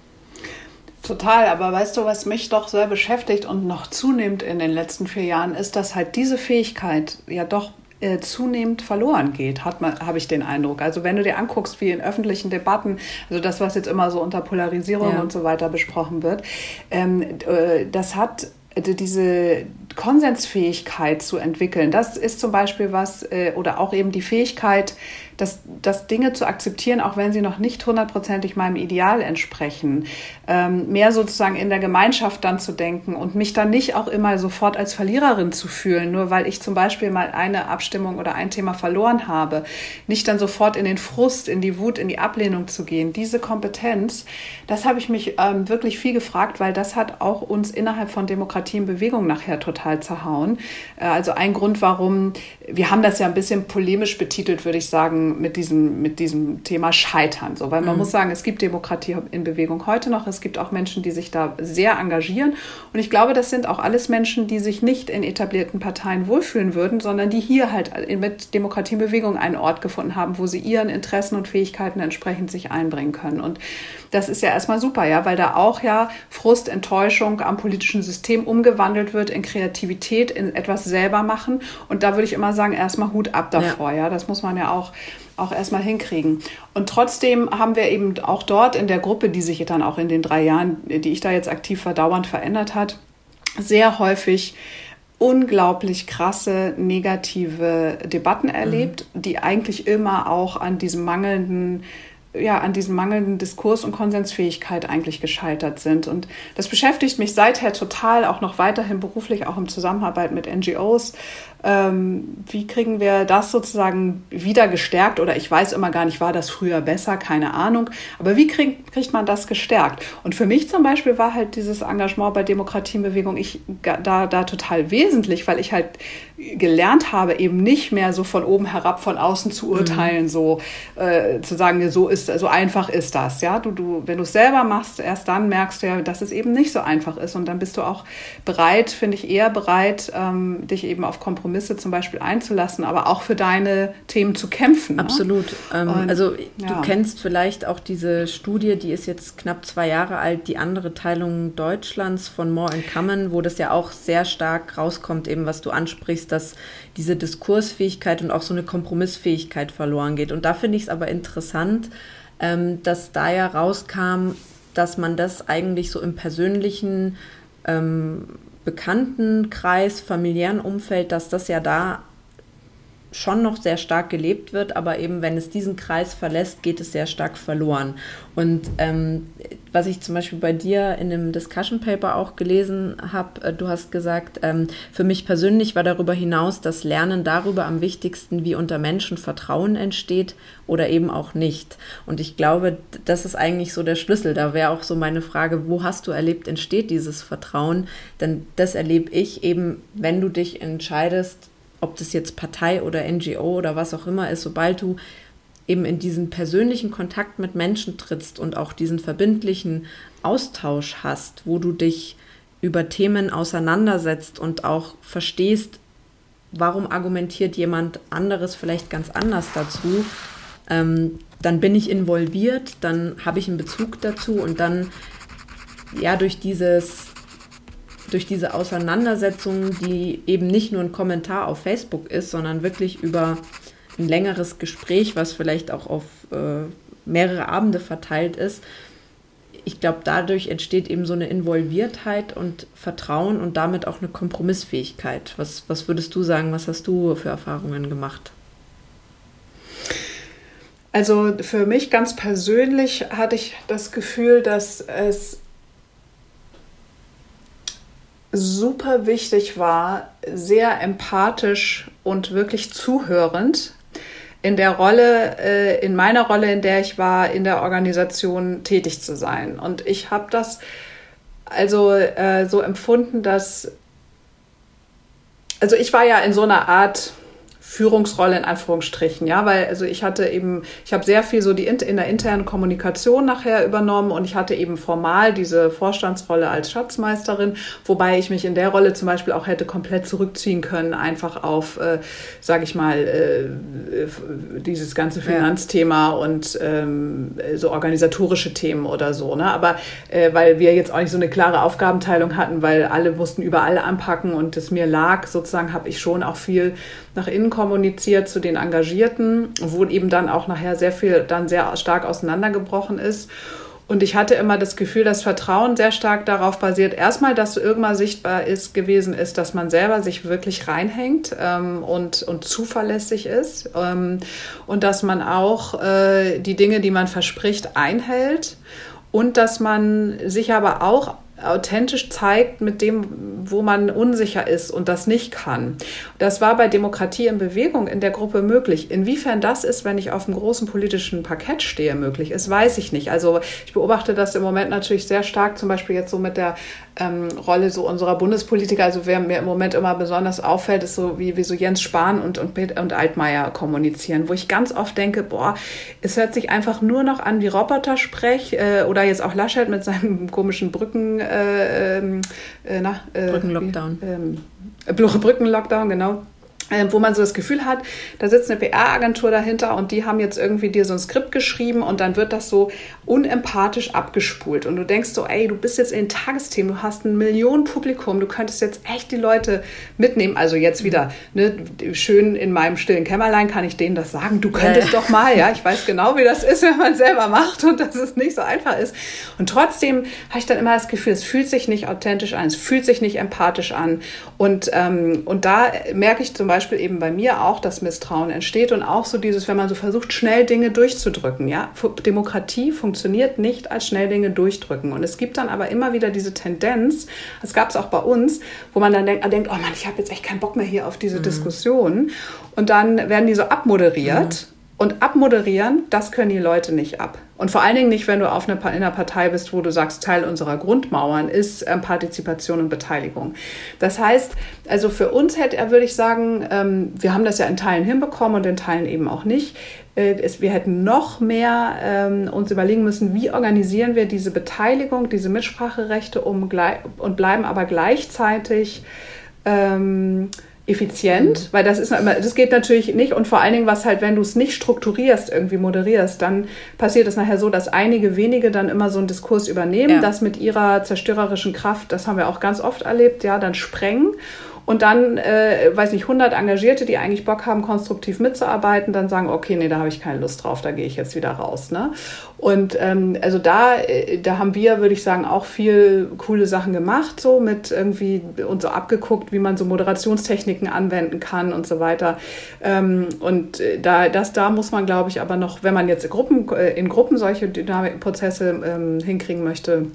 Total, aber weißt du, was mich doch sehr beschäftigt und noch zunimmt in den letzten vier Jahren, ist, dass halt diese Fähigkeit ja doch äh, zunehmend verloren geht, hat man, habe ich den Eindruck. Also wenn du dir anguckst, wie in öffentlichen Debatten, also das, was jetzt immer so unter Polarisierung ja. und so weiter besprochen wird, ähm, äh, das hat diese Konsensfähigkeit zu entwickeln, das ist zum Beispiel was, oder auch eben die Fähigkeit, dass, dass Dinge zu akzeptieren, auch wenn sie noch nicht hundertprozentig meinem Ideal entsprechen, ähm, mehr sozusagen in der Gemeinschaft dann zu denken und mich dann nicht auch immer sofort als Verliererin zu fühlen, nur weil ich zum Beispiel mal eine Abstimmung oder ein Thema verloren habe, nicht dann sofort in den Frust, in die Wut, in die Ablehnung zu gehen. Diese Kompetenz, das habe ich mich ähm, wirklich viel gefragt, weil das hat auch uns innerhalb von Demokratie in Bewegung nachher total zerhauen. Äh, also ein Grund, warum, wir haben das ja ein bisschen polemisch betitelt, würde ich sagen, mit diesem, mit diesem Thema Scheitern. So, weil man mhm. muss sagen, es gibt Demokratie in Bewegung heute noch. Es gibt auch Menschen, die sich da sehr engagieren. Und ich glaube, das sind auch alles Menschen, die sich nicht in etablierten Parteien wohlfühlen würden, sondern die hier halt mit Demokratie in Bewegung einen Ort gefunden haben, wo sie ihren Interessen und Fähigkeiten entsprechend sich einbringen können. Und das ist ja erstmal super, ja, weil da auch ja Frust, Enttäuschung am politischen System umgewandelt wird in Kreativität, in etwas selber machen. Und da würde ich immer sagen, erstmal Hut ab davor, ja. ja. Das muss man ja auch auch erstmal hinkriegen. Und trotzdem haben wir eben auch dort in der Gruppe, die sich dann auch in den drei Jahren, die ich da jetzt aktiv war, dauernd verändert hat, sehr häufig unglaublich krasse negative Debatten erlebt, mhm. die eigentlich immer auch an diesem mangelnden ja, an diesem mangelnden Diskurs und Konsensfähigkeit eigentlich gescheitert sind. Und das beschäftigt mich seither total, auch noch weiterhin beruflich, auch im Zusammenarbeit mit NGOs. Ähm, wie kriegen wir das sozusagen wieder gestärkt? Oder ich weiß immer gar nicht, war das früher besser? Keine Ahnung. Aber wie krieg, kriegt man das gestärkt? Und für mich zum Beispiel war halt dieses Engagement bei Demokratienbewegung ich da, da total wesentlich, weil ich halt gelernt habe, eben nicht mehr so von oben herab, von außen zu urteilen, mhm. so äh, zu sagen, so ist, so einfach ist das. Ja, du, du, wenn du es selber machst, erst dann merkst du ja, dass es eben nicht so einfach ist. Und dann bist du auch bereit, finde ich, eher bereit, ähm, dich eben auf Kompromisse zum Beispiel einzulassen, aber auch für deine Themen zu kämpfen. Ne? Absolut. Ne? Ähm, Und, also ja. du kennst vielleicht auch diese Studie, die ist jetzt knapp zwei Jahre alt, die andere Teilung Deutschlands von More and Common, wo das ja auch sehr stark rauskommt, eben was du ansprichst dass diese Diskursfähigkeit und auch so eine Kompromissfähigkeit verloren geht. Und da finde ich es aber interessant, ähm, dass da ja rauskam, dass man das eigentlich so im persönlichen ähm, Bekanntenkreis, familiären Umfeld, dass das ja da schon noch sehr stark gelebt wird, aber eben wenn es diesen Kreis verlässt, geht es sehr stark verloren. Und ähm, was ich zum Beispiel bei dir in dem Discussion Paper auch gelesen habe, äh, du hast gesagt, ähm, für mich persönlich war darüber hinaus das Lernen darüber am wichtigsten, wie unter Menschen Vertrauen entsteht oder eben auch nicht. Und ich glaube, das ist eigentlich so der Schlüssel. Da wäre auch so meine Frage, wo hast du erlebt, entsteht dieses Vertrauen? Denn das erlebe ich eben, wenn du dich entscheidest, ob das jetzt Partei oder NGO oder was auch immer ist, sobald du eben in diesen persönlichen Kontakt mit Menschen trittst und auch diesen verbindlichen Austausch hast, wo du dich über Themen auseinandersetzt und auch verstehst, warum argumentiert jemand anderes vielleicht ganz anders dazu, ähm, dann bin ich involviert, dann habe ich einen Bezug dazu und dann ja durch dieses durch diese Auseinandersetzung, die eben nicht nur ein Kommentar auf Facebook ist, sondern wirklich über ein längeres Gespräch, was vielleicht auch auf äh, mehrere Abende verteilt ist. Ich glaube, dadurch entsteht eben so eine Involviertheit und Vertrauen und damit auch eine Kompromissfähigkeit. Was, was würdest du sagen, was hast du für Erfahrungen gemacht? Also für mich ganz persönlich hatte ich das Gefühl, dass es super wichtig war, sehr empathisch und wirklich zuhörend in der Rolle, äh, in meiner Rolle, in der ich war, in der Organisation tätig zu sein. Und ich habe das also äh, so empfunden, dass, also ich war ja in so einer Art, Führungsrolle in Anführungsstrichen, ja, weil also ich hatte eben, ich habe sehr viel so die in, in der internen Kommunikation nachher übernommen und ich hatte eben formal diese Vorstandsrolle als Schatzmeisterin, wobei ich mich in der Rolle zum Beispiel auch hätte komplett zurückziehen können, einfach auf, äh, sage ich mal, äh, dieses ganze Finanzthema ja. und ähm, so organisatorische Themen oder so, ne? Aber äh, weil wir jetzt auch nicht so eine klare Aufgabenteilung hatten, weil alle mussten überall anpacken und es mir lag, sozusagen, habe ich schon auch viel nach innen kommuniziert zu den Engagierten, wo eben dann auch nachher sehr viel dann sehr stark auseinandergebrochen ist. Und ich hatte immer das Gefühl, dass Vertrauen sehr stark darauf basiert, erstmal, dass irgendwann sichtbar ist, gewesen ist, dass man selber sich wirklich reinhängt ähm, und, und zuverlässig ist ähm, und dass man auch äh, die Dinge, die man verspricht, einhält und dass man sich aber auch authentisch zeigt mit dem, wo man unsicher ist und das nicht kann. Das war bei Demokratie in Bewegung in der Gruppe möglich. Inwiefern das ist, wenn ich auf einem großen politischen Parkett stehe, möglich ist, weiß ich nicht. Also ich beobachte das im Moment natürlich sehr stark, zum Beispiel jetzt so mit der ähm, Rolle so unserer Bundespolitiker. Also wer mir im Moment immer besonders auffällt, ist so wie, wie so Jens Spahn und, und, und Altmaier kommunizieren, wo ich ganz oft denke, boah, es hört sich einfach nur noch an wie Robotersprech äh, oder jetzt auch Laschet mit seinem komischen Brücken äh, ähm, äh, na, äh, Brückenlockdown. Ähm, Brückenlockdown, genau wo man so das Gefühl hat, da sitzt eine PR-Agentur dahinter und die haben jetzt irgendwie dir so ein Skript geschrieben und dann wird das so unempathisch abgespult und du denkst so, ey, du bist jetzt in den Tagesthemen, du hast ein Millionenpublikum, du könntest jetzt echt die Leute mitnehmen. Also jetzt wieder, ne, schön in meinem stillen Kämmerlein kann ich denen das sagen, du könntest ja. doch mal, ja, ich weiß genau, wie das ist, wenn man selber macht und dass es nicht so einfach ist. Und trotzdem habe ich dann immer das Gefühl, es fühlt sich nicht authentisch an, es fühlt sich nicht empathisch an und, ähm, und da merke ich zum Beispiel, Beispiel eben bei mir auch das Misstrauen entsteht und auch so dieses, wenn man so versucht, schnell Dinge durchzudrücken. Ja? Demokratie funktioniert nicht als schnell Dinge durchdrücken. Und es gibt dann aber immer wieder diese Tendenz, das gab es auch bei uns, wo man dann denkt, denkt oh Mann, ich habe jetzt echt keinen Bock mehr hier auf diese mhm. Diskussion. Und dann werden die so abmoderiert. Mhm. Und abmoderieren, das können die Leute nicht ab. Und vor allen Dingen nicht, wenn du auf einer, in einer Partei bist, wo du sagst, Teil unserer Grundmauern ist ähm, Partizipation und Beteiligung. Das heißt, also für uns hätte er, würde ich sagen, ähm, wir haben das ja in Teilen hinbekommen und in Teilen eben auch nicht. Äh, es, wir hätten noch mehr ähm, uns überlegen müssen, wie organisieren wir diese Beteiligung, diese Mitspracherechte um, und bleiben aber gleichzeitig ähm, effizient, weil das ist immer, das geht natürlich nicht und vor allen Dingen, was halt, wenn du es nicht strukturierst, irgendwie moderierst, dann passiert es nachher so, dass einige wenige dann immer so einen Diskurs übernehmen, ja. das mit ihrer zerstörerischen Kraft, das haben wir auch ganz oft erlebt, ja, dann sprengen und dann, äh, weiß nicht, 100 Engagierte, die eigentlich Bock haben, konstruktiv mitzuarbeiten, dann sagen, okay, nee, da habe ich keine Lust drauf, da gehe ich jetzt wieder raus. Ne? Und ähm, also da, äh, da haben wir, würde ich sagen, auch viel coole Sachen gemacht, so mit irgendwie und so abgeguckt, wie man so Moderationstechniken anwenden kann und so weiter. Ähm, und äh, da, das, da muss man, glaube ich, aber noch, wenn man jetzt Gruppen, äh, in Gruppen solche Dynamikprozesse ähm, hinkriegen möchte,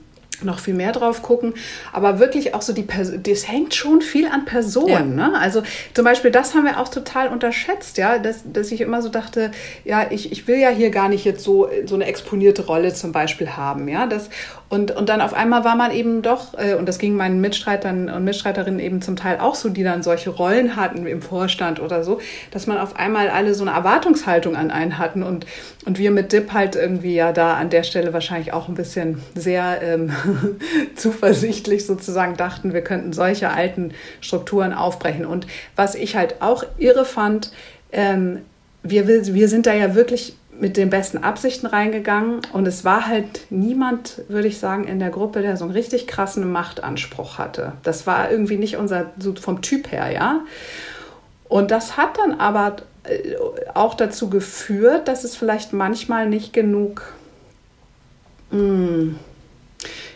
noch viel mehr drauf gucken. Aber wirklich auch so die Person, das hängt schon viel an Personen. Ja. Ne? Also zum Beispiel, das haben wir auch total unterschätzt, ja, dass, dass ich immer so dachte, ja, ich, ich will ja hier gar nicht jetzt so, so eine exponierte Rolle zum Beispiel haben, ja. Das, und, und dann auf einmal war man eben doch, äh, und das ging meinen Mitstreitern und Mitstreiterinnen eben zum Teil auch so, die dann solche Rollen hatten im Vorstand oder so, dass man auf einmal alle so eine Erwartungshaltung an einen hatten und, und wir mit DIP halt irgendwie ja da an der Stelle wahrscheinlich auch ein bisschen sehr ähm, zuversichtlich sozusagen dachten, wir könnten solche alten Strukturen aufbrechen. Und was ich halt auch irre fand, ähm, wir, wir sind da ja wirklich mit den besten Absichten reingegangen und es war halt niemand, würde ich sagen, in der Gruppe, der so einen richtig krassen Machtanspruch hatte. Das war irgendwie nicht unser, so vom Typ her, ja. Und das hat dann aber äh, auch dazu geführt, dass es vielleicht manchmal nicht genug, mh, hm,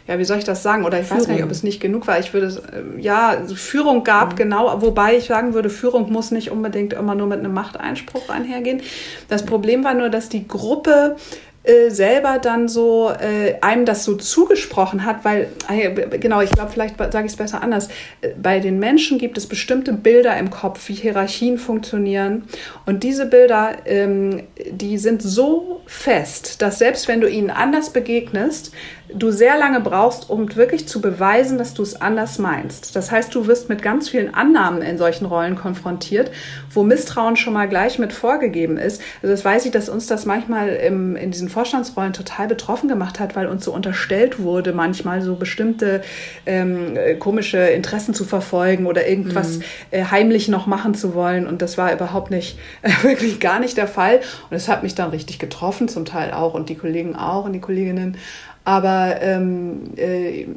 ja, wie soll ich das sagen? Oder ich Führung. weiß gar nicht, ob es nicht genug war. Ich würde, äh, ja, Führung gab, mhm. genau, wobei ich sagen würde, Führung muss nicht unbedingt immer nur mit einem Machteinspruch einhergehen. Das Problem war nur, dass die Gruppe äh, selber dann so äh, einem das so zugesprochen hat, weil, äh, genau, ich glaube, vielleicht sage ich es besser anders. Äh, bei den Menschen gibt es bestimmte Bilder im Kopf, wie Hierarchien funktionieren. Und diese Bilder, ähm, die sind so fest, dass selbst wenn du ihnen anders begegnest, du sehr lange brauchst, um wirklich zu beweisen, dass du es anders meinst. Das heißt, du wirst mit ganz vielen Annahmen in solchen Rollen konfrontiert, wo Misstrauen schon mal gleich mit vorgegeben ist. Also das weiß ich, dass uns das manchmal im, in diesen Vorstandsrollen total betroffen gemacht hat, weil uns so unterstellt wurde, manchmal so bestimmte ähm, komische Interessen zu verfolgen oder irgendwas mhm. äh, heimlich noch machen zu wollen. Und das war überhaupt nicht, äh, wirklich gar nicht der Fall. Und es hat mich dann richtig getroffen, zum Teil auch und die Kollegen auch und die Kolleginnen. Aber ähm, äh,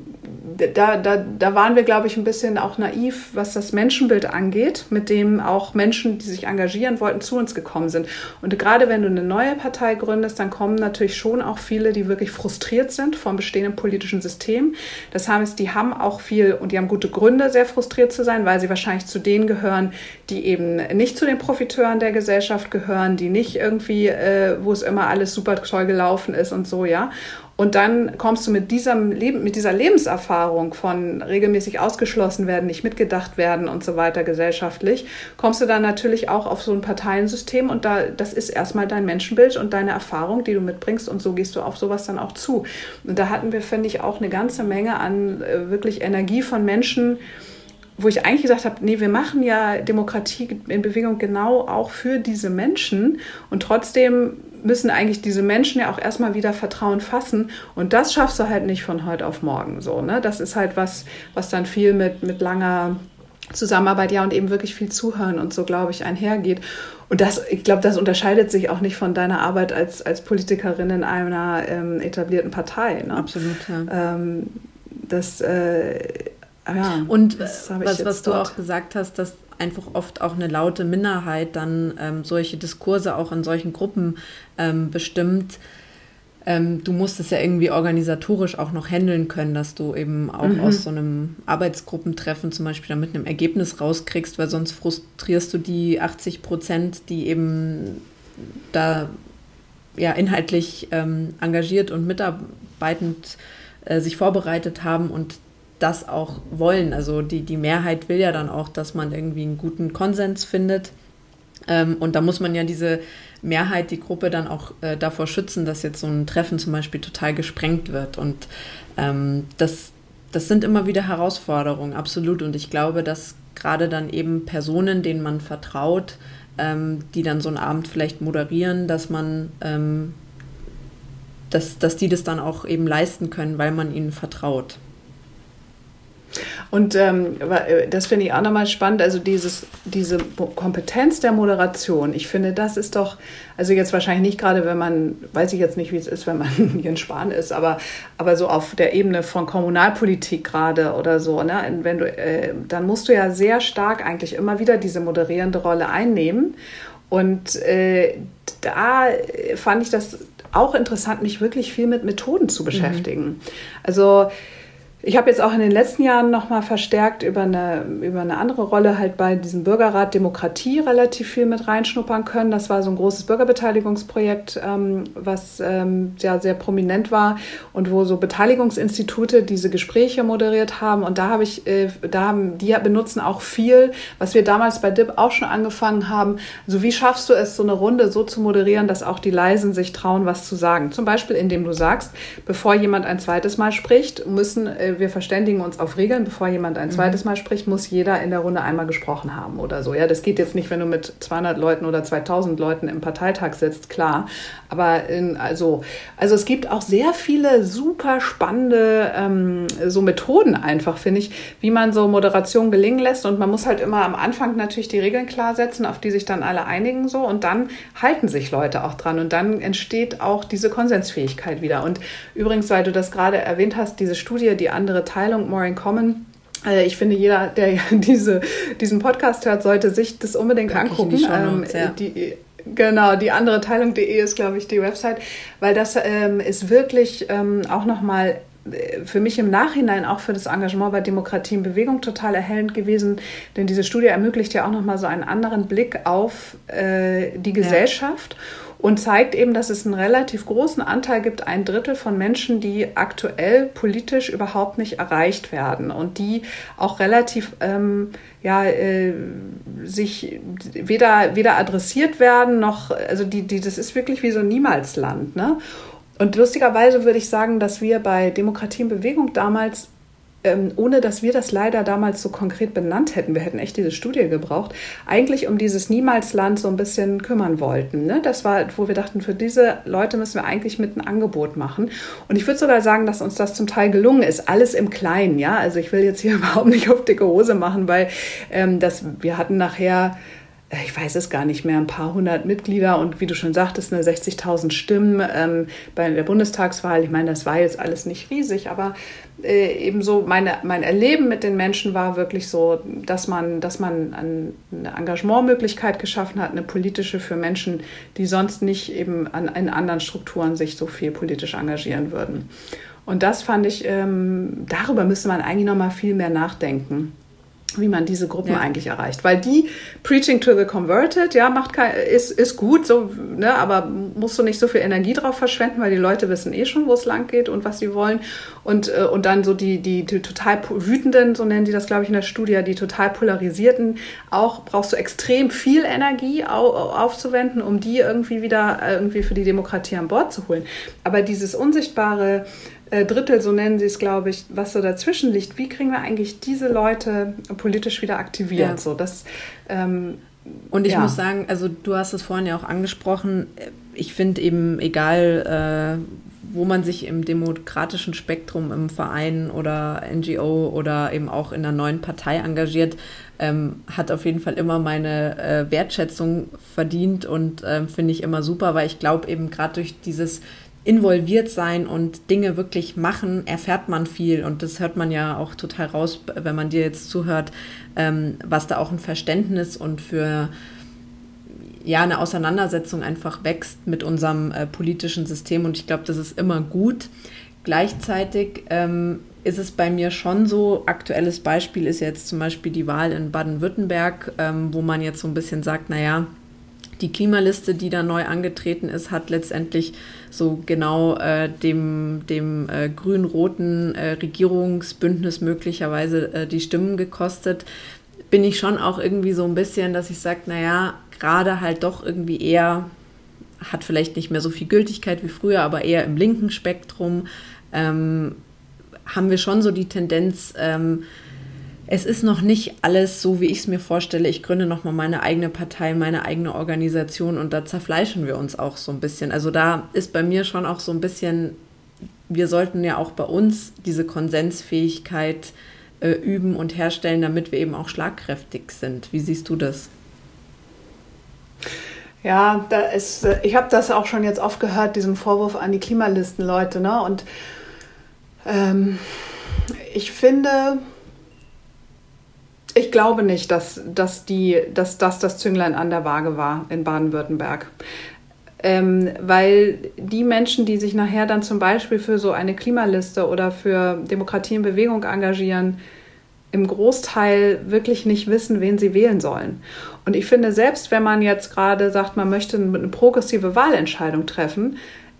da, da, da waren wir, glaube ich, ein bisschen auch naiv, was das Menschenbild angeht, mit dem auch Menschen, die sich engagieren wollten, zu uns gekommen sind. Und gerade wenn du eine neue Partei gründest, dann kommen natürlich schon auch viele, die wirklich frustriert sind vom bestehenden politischen System. Das heißt, die haben auch viel und die haben gute Gründe, sehr frustriert zu sein, weil sie wahrscheinlich zu denen gehören, die eben nicht zu den Profiteuren der Gesellschaft gehören, die nicht irgendwie, äh, wo es immer alles super toll gelaufen ist und so, ja. Und dann kommst du mit, diesem Leben, mit dieser Lebenserfahrung von regelmäßig ausgeschlossen werden, nicht mitgedacht werden und so weiter gesellschaftlich, kommst du dann natürlich auch auf so ein Parteiensystem und da, das ist erstmal dein Menschenbild und deine Erfahrung, die du mitbringst und so gehst du auf sowas dann auch zu. Und da hatten wir, finde ich, auch eine ganze Menge an äh, wirklich Energie von Menschen, wo ich eigentlich gesagt habe, nee, wir machen ja Demokratie in Bewegung genau auch für diese Menschen und trotzdem müssen eigentlich diese Menschen ja auch erstmal wieder Vertrauen fassen. Und das schaffst du halt nicht von heute auf morgen so. Ne? Das ist halt was, was dann viel mit, mit langer Zusammenarbeit, ja, und eben wirklich viel Zuhören und so, glaube ich, einhergeht. Und das, ich glaube, das unterscheidet sich auch nicht von deiner Arbeit als, als Politikerin in einer ähm, etablierten Partei. Ne? Absolut, ja. Ähm, das, äh, ja, und was, was du auch gesagt hast, dass einfach oft auch eine laute Minderheit dann ähm, solche Diskurse auch in solchen Gruppen ähm, bestimmt. Ähm, du musst es ja irgendwie organisatorisch auch noch handeln können, dass du eben auch mhm. aus so einem Arbeitsgruppentreffen zum Beispiel dann mit einem Ergebnis rauskriegst, weil sonst frustrierst du die 80 Prozent, die eben da ja inhaltlich ähm, engagiert und mitarbeitend äh, sich vorbereitet haben und das auch wollen. Also die, die Mehrheit will ja dann auch, dass man irgendwie einen guten Konsens findet. Ähm, und da muss man ja diese Mehrheit, die Gruppe dann auch äh, davor schützen, dass jetzt so ein Treffen zum Beispiel total gesprengt wird. Und ähm, das, das sind immer wieder Herausforderungen, absolut. Und ich glaube, dass gerade dann eben Personen, denen man vertraut, ähm, die dann so einen Abend vielleicht moderieren, dass man ähm, dass, dass die das dann auch eben leisten können, weil man ihnen vertraut. Und ähm, äh, das finde ich auch nochmal spannend, also dieses, diese Kompetenz der Moderation. Ich finde, das ist doch, also jetzt wahrscheinlich nicht gerade, wenn man, weiß ich jetzt nicht, wie es ist, wenn man hier in Spahn ist, aber, aber so auf der Ebene von Kommunalpolitik gerade oder so, ne? wenn du, äh, dann musst du ja sehr stark eigentlich immer wieder diese moderierende Rolle einnehmen. Und äh, da fand ich das auch interessant, mich wirklich viel mit Methoden zu beschäftigen. Mhm. Also ich habe jetzt auch in den letzten Jahren nochmal verstärkt über eine, über eine andere Rolle halt bei diesem Bürgerrat Demokratie relativ viel mit reinschnuppern können. Das war so ein großes Bürgerbeteiligungsprojekt, ähm, was ähm, ja sehr prominent war und wo so Beteiligungsinstitute diese Gespräche moderiert haben. Und da habe ich, äh, da haben, die benutzen auch viel, was wir damals bei DIP auch schon angefangen haben. Also wie schaffst du es, so eine Runde so zu moderieren, dass auch die Leisen sich trauen, was zu sagen? Zum Beispiel, indem du sagst, bevor jemand ein zweites Mal spricht, müssen äh, wir verständigen uns auf Regeln, bevor jemand ein mhm. zweites Mal spricht, muss jeder in der Runde einmal gesprochen haben oder so. Ja, das geht jetzt nicht, wenn du mit 200 Leuten oder 2000 Leuten im Parteitag sitzt, klar. Aber in, also, also es gibt auch sehr viele super spannende ähm, so Methoden einfach, finde ich, wie man so Moderation gelingen lässt. Und man muss halt immer am Anfang natürlich die Regeln klar setzen, auf die sich dann alle einigen so. Und dann halten sich Leute auch dran. Und dann entsteht auch diese Konsensfähigkeit wieder. Und übrigens, weil du das gerade erwähnt hast, diese Studie, die andere Teilung, More in Common. Äh, ich finde, jeder, der diese, diesen Podcast hört, sollte sich das unbedingt Pack angucken. Die ähm, ja. die, Genau, die andere Teilung.de ist, glaube ich, die Website, weil das ähm, ist wirklich ähm, auch nochmal äh, für mich im Nachhinein auch für das Engagement bei Demokratie in Bewegung total erhellend gewesen, denn diese Studie ermöglicht ja auch nochmal so einen anderen Blick auf äh, die Gesellschaft. Ja und zeigt eben, dass es einen relativ großen Anteil gibt, ein Drittel von Menschen, die aktuell politisch überhaupt nicht erreicht werden und die auch relativ ähm, ja, äh, sich weder, weder adressiert werden noch, also die, die, das ist wirklich wie so ein Niemalsland. Ne? Und lustigerweise würde ich sagen, dass wir bei Demokratie in Bewegung damals ähm, ohne dass wir das leider damals so konkret benannt hätten, wir hätten echt diese Studie gebraucht, eigentlich um dieses Niemalsland so ein bisschen kümmern wollten. Ne? Das war, wo wir dachten, für diese Leute müssen wir eigentlich mit ein Angebot machen. Und ich würde sogar sagen, dass uns das zum Teil gelungen ist, alles im Kleinen. Ja, also ich will jetzt hier überhaupt nicht auf dicke Hose machen, weil ähm, das, wir hatten nachher ich weiß es gar nicht mehr, ein paar hundert Mitglieder und wie du schon sagtest, 60.000 Stimmen ähm, bei der Bundestagswahl. Ich meine, das war jetzt alles nicht riesig, aber äh, eben so meine, mein Erleben mit den Menschen war wirklich so, dass man, dass man eine Engagementmöglichkeit geschaffen hat, eine politische für Menschen, die sonst nicht eben an, in anderen Strukturen sich so viel politisch engagieren würden. Und das fand ich, ähm, darüber müsste man eigentlich noch mal viel mehr nachdenken wie man diese Gruppen ja. eigentlich erreicht. Weil die Preaching to the Converted, ja, macht kein, ist, ist gut, so, ne, aber musst du nicht so viel Energie drauf verschwenden, weil die Leute wissen eh schon, wo es lang geht und was sie wollen. Und, äh, und dann so die, die, die total wütenden, so nennen die das, glaube ich, in der Studie, die total polarisierten, auch brauchst du extrem viel Energie au, aufzuwenden, um die irgendwie wieder irgendwie für die Demokratie an Bord zu holen. Aber dieses unsichtbare äh, Drittel, so nennen sie es, glaube ich, was so dazwischen liegt. Wie kriegen wir eigentlich diese Leute politisch wieder aktiviert? Ja. So, das, ähm, und ich ja. muss sagen, also du hast es vorhin ja auch angesprochen, ich finde eben, egal äh, wo man sich im demokratischen Spektrum im Verein oder NGO oder eben auch in einer neuen Partei engagiert, ähm, hat auf jeden Fall immer meine äh, Wertschätzung verdient und äh, finde ich immer super, weil ich glaube eben gerade durch dieses involviert sein und Dinge wirklich machen, erfährt man viel. Und das hört man ja auch total raus, wenn man dir jetzt zuhört, ähm, was da auch ein Verständnis und für ja eine Auseinandersetzung einfach wächst mit unserem äh, politischen System. Und ich glaube, das ist immer gut. Gleichzeitig ähm, ist es bei mir schon so, aktuelles Beispiel ist jetzt zum Beispiel die Wahl in Baden-Württemberg, ähm, wo man jetzt so ein bisschen sagt, naja, die Klimaliste, die da neu angetreten ist, hat letztendlich so genau äh, dem, dem äh, grün-roten äh, Regierungsbündnis möglicherweise äh, die Stimmen gekostet. Bin ich schon auch irgendwie so ein bisschen, dass ich sage, naja, gerade halt doch irgendwie eher, hat vielleicht nicht mehr so viel Gültigkeit wie früher, aber eher im linken Spektrum, ähm, haben wir schon so die Tendenz, ähm, es ist noch nicht alles so, wie ich es mir vorstelle. Ich gründe nochmal meine eigene Partei, meine eigene Organisation und da zerfleischen wir uns auch so ein bisschen. Also da ist bei mir schon auch so ein bisschen, wir sollten ja auch bei uns diese Konsensfähigkeit äh, üben und herstellen, damit wir eben auch schlagkräftig sind. Wie siehst du das? Ja, da ist, äh, ich habe das auch schon jetzt oft gehört, diesen Vorwurf an die Klimalistenleute. Ne? Und ähm, ich finde, ich glaube nicht, dass, dass, die, dass das das Zünglein an der Waage war in Baden-Württemberg. Ähm, weil die Menschen, die sich nachher dann zum Beispiel für so eine Klimaliste oder für Demokratie in Bewegung engagieren, im Großteil wirklich nicht wissen, wen sie wählen sollen. Und ich finde, selbst wenn man jetzt gerade sagt, man möchte eine progressive Wahlentscheidung treffen,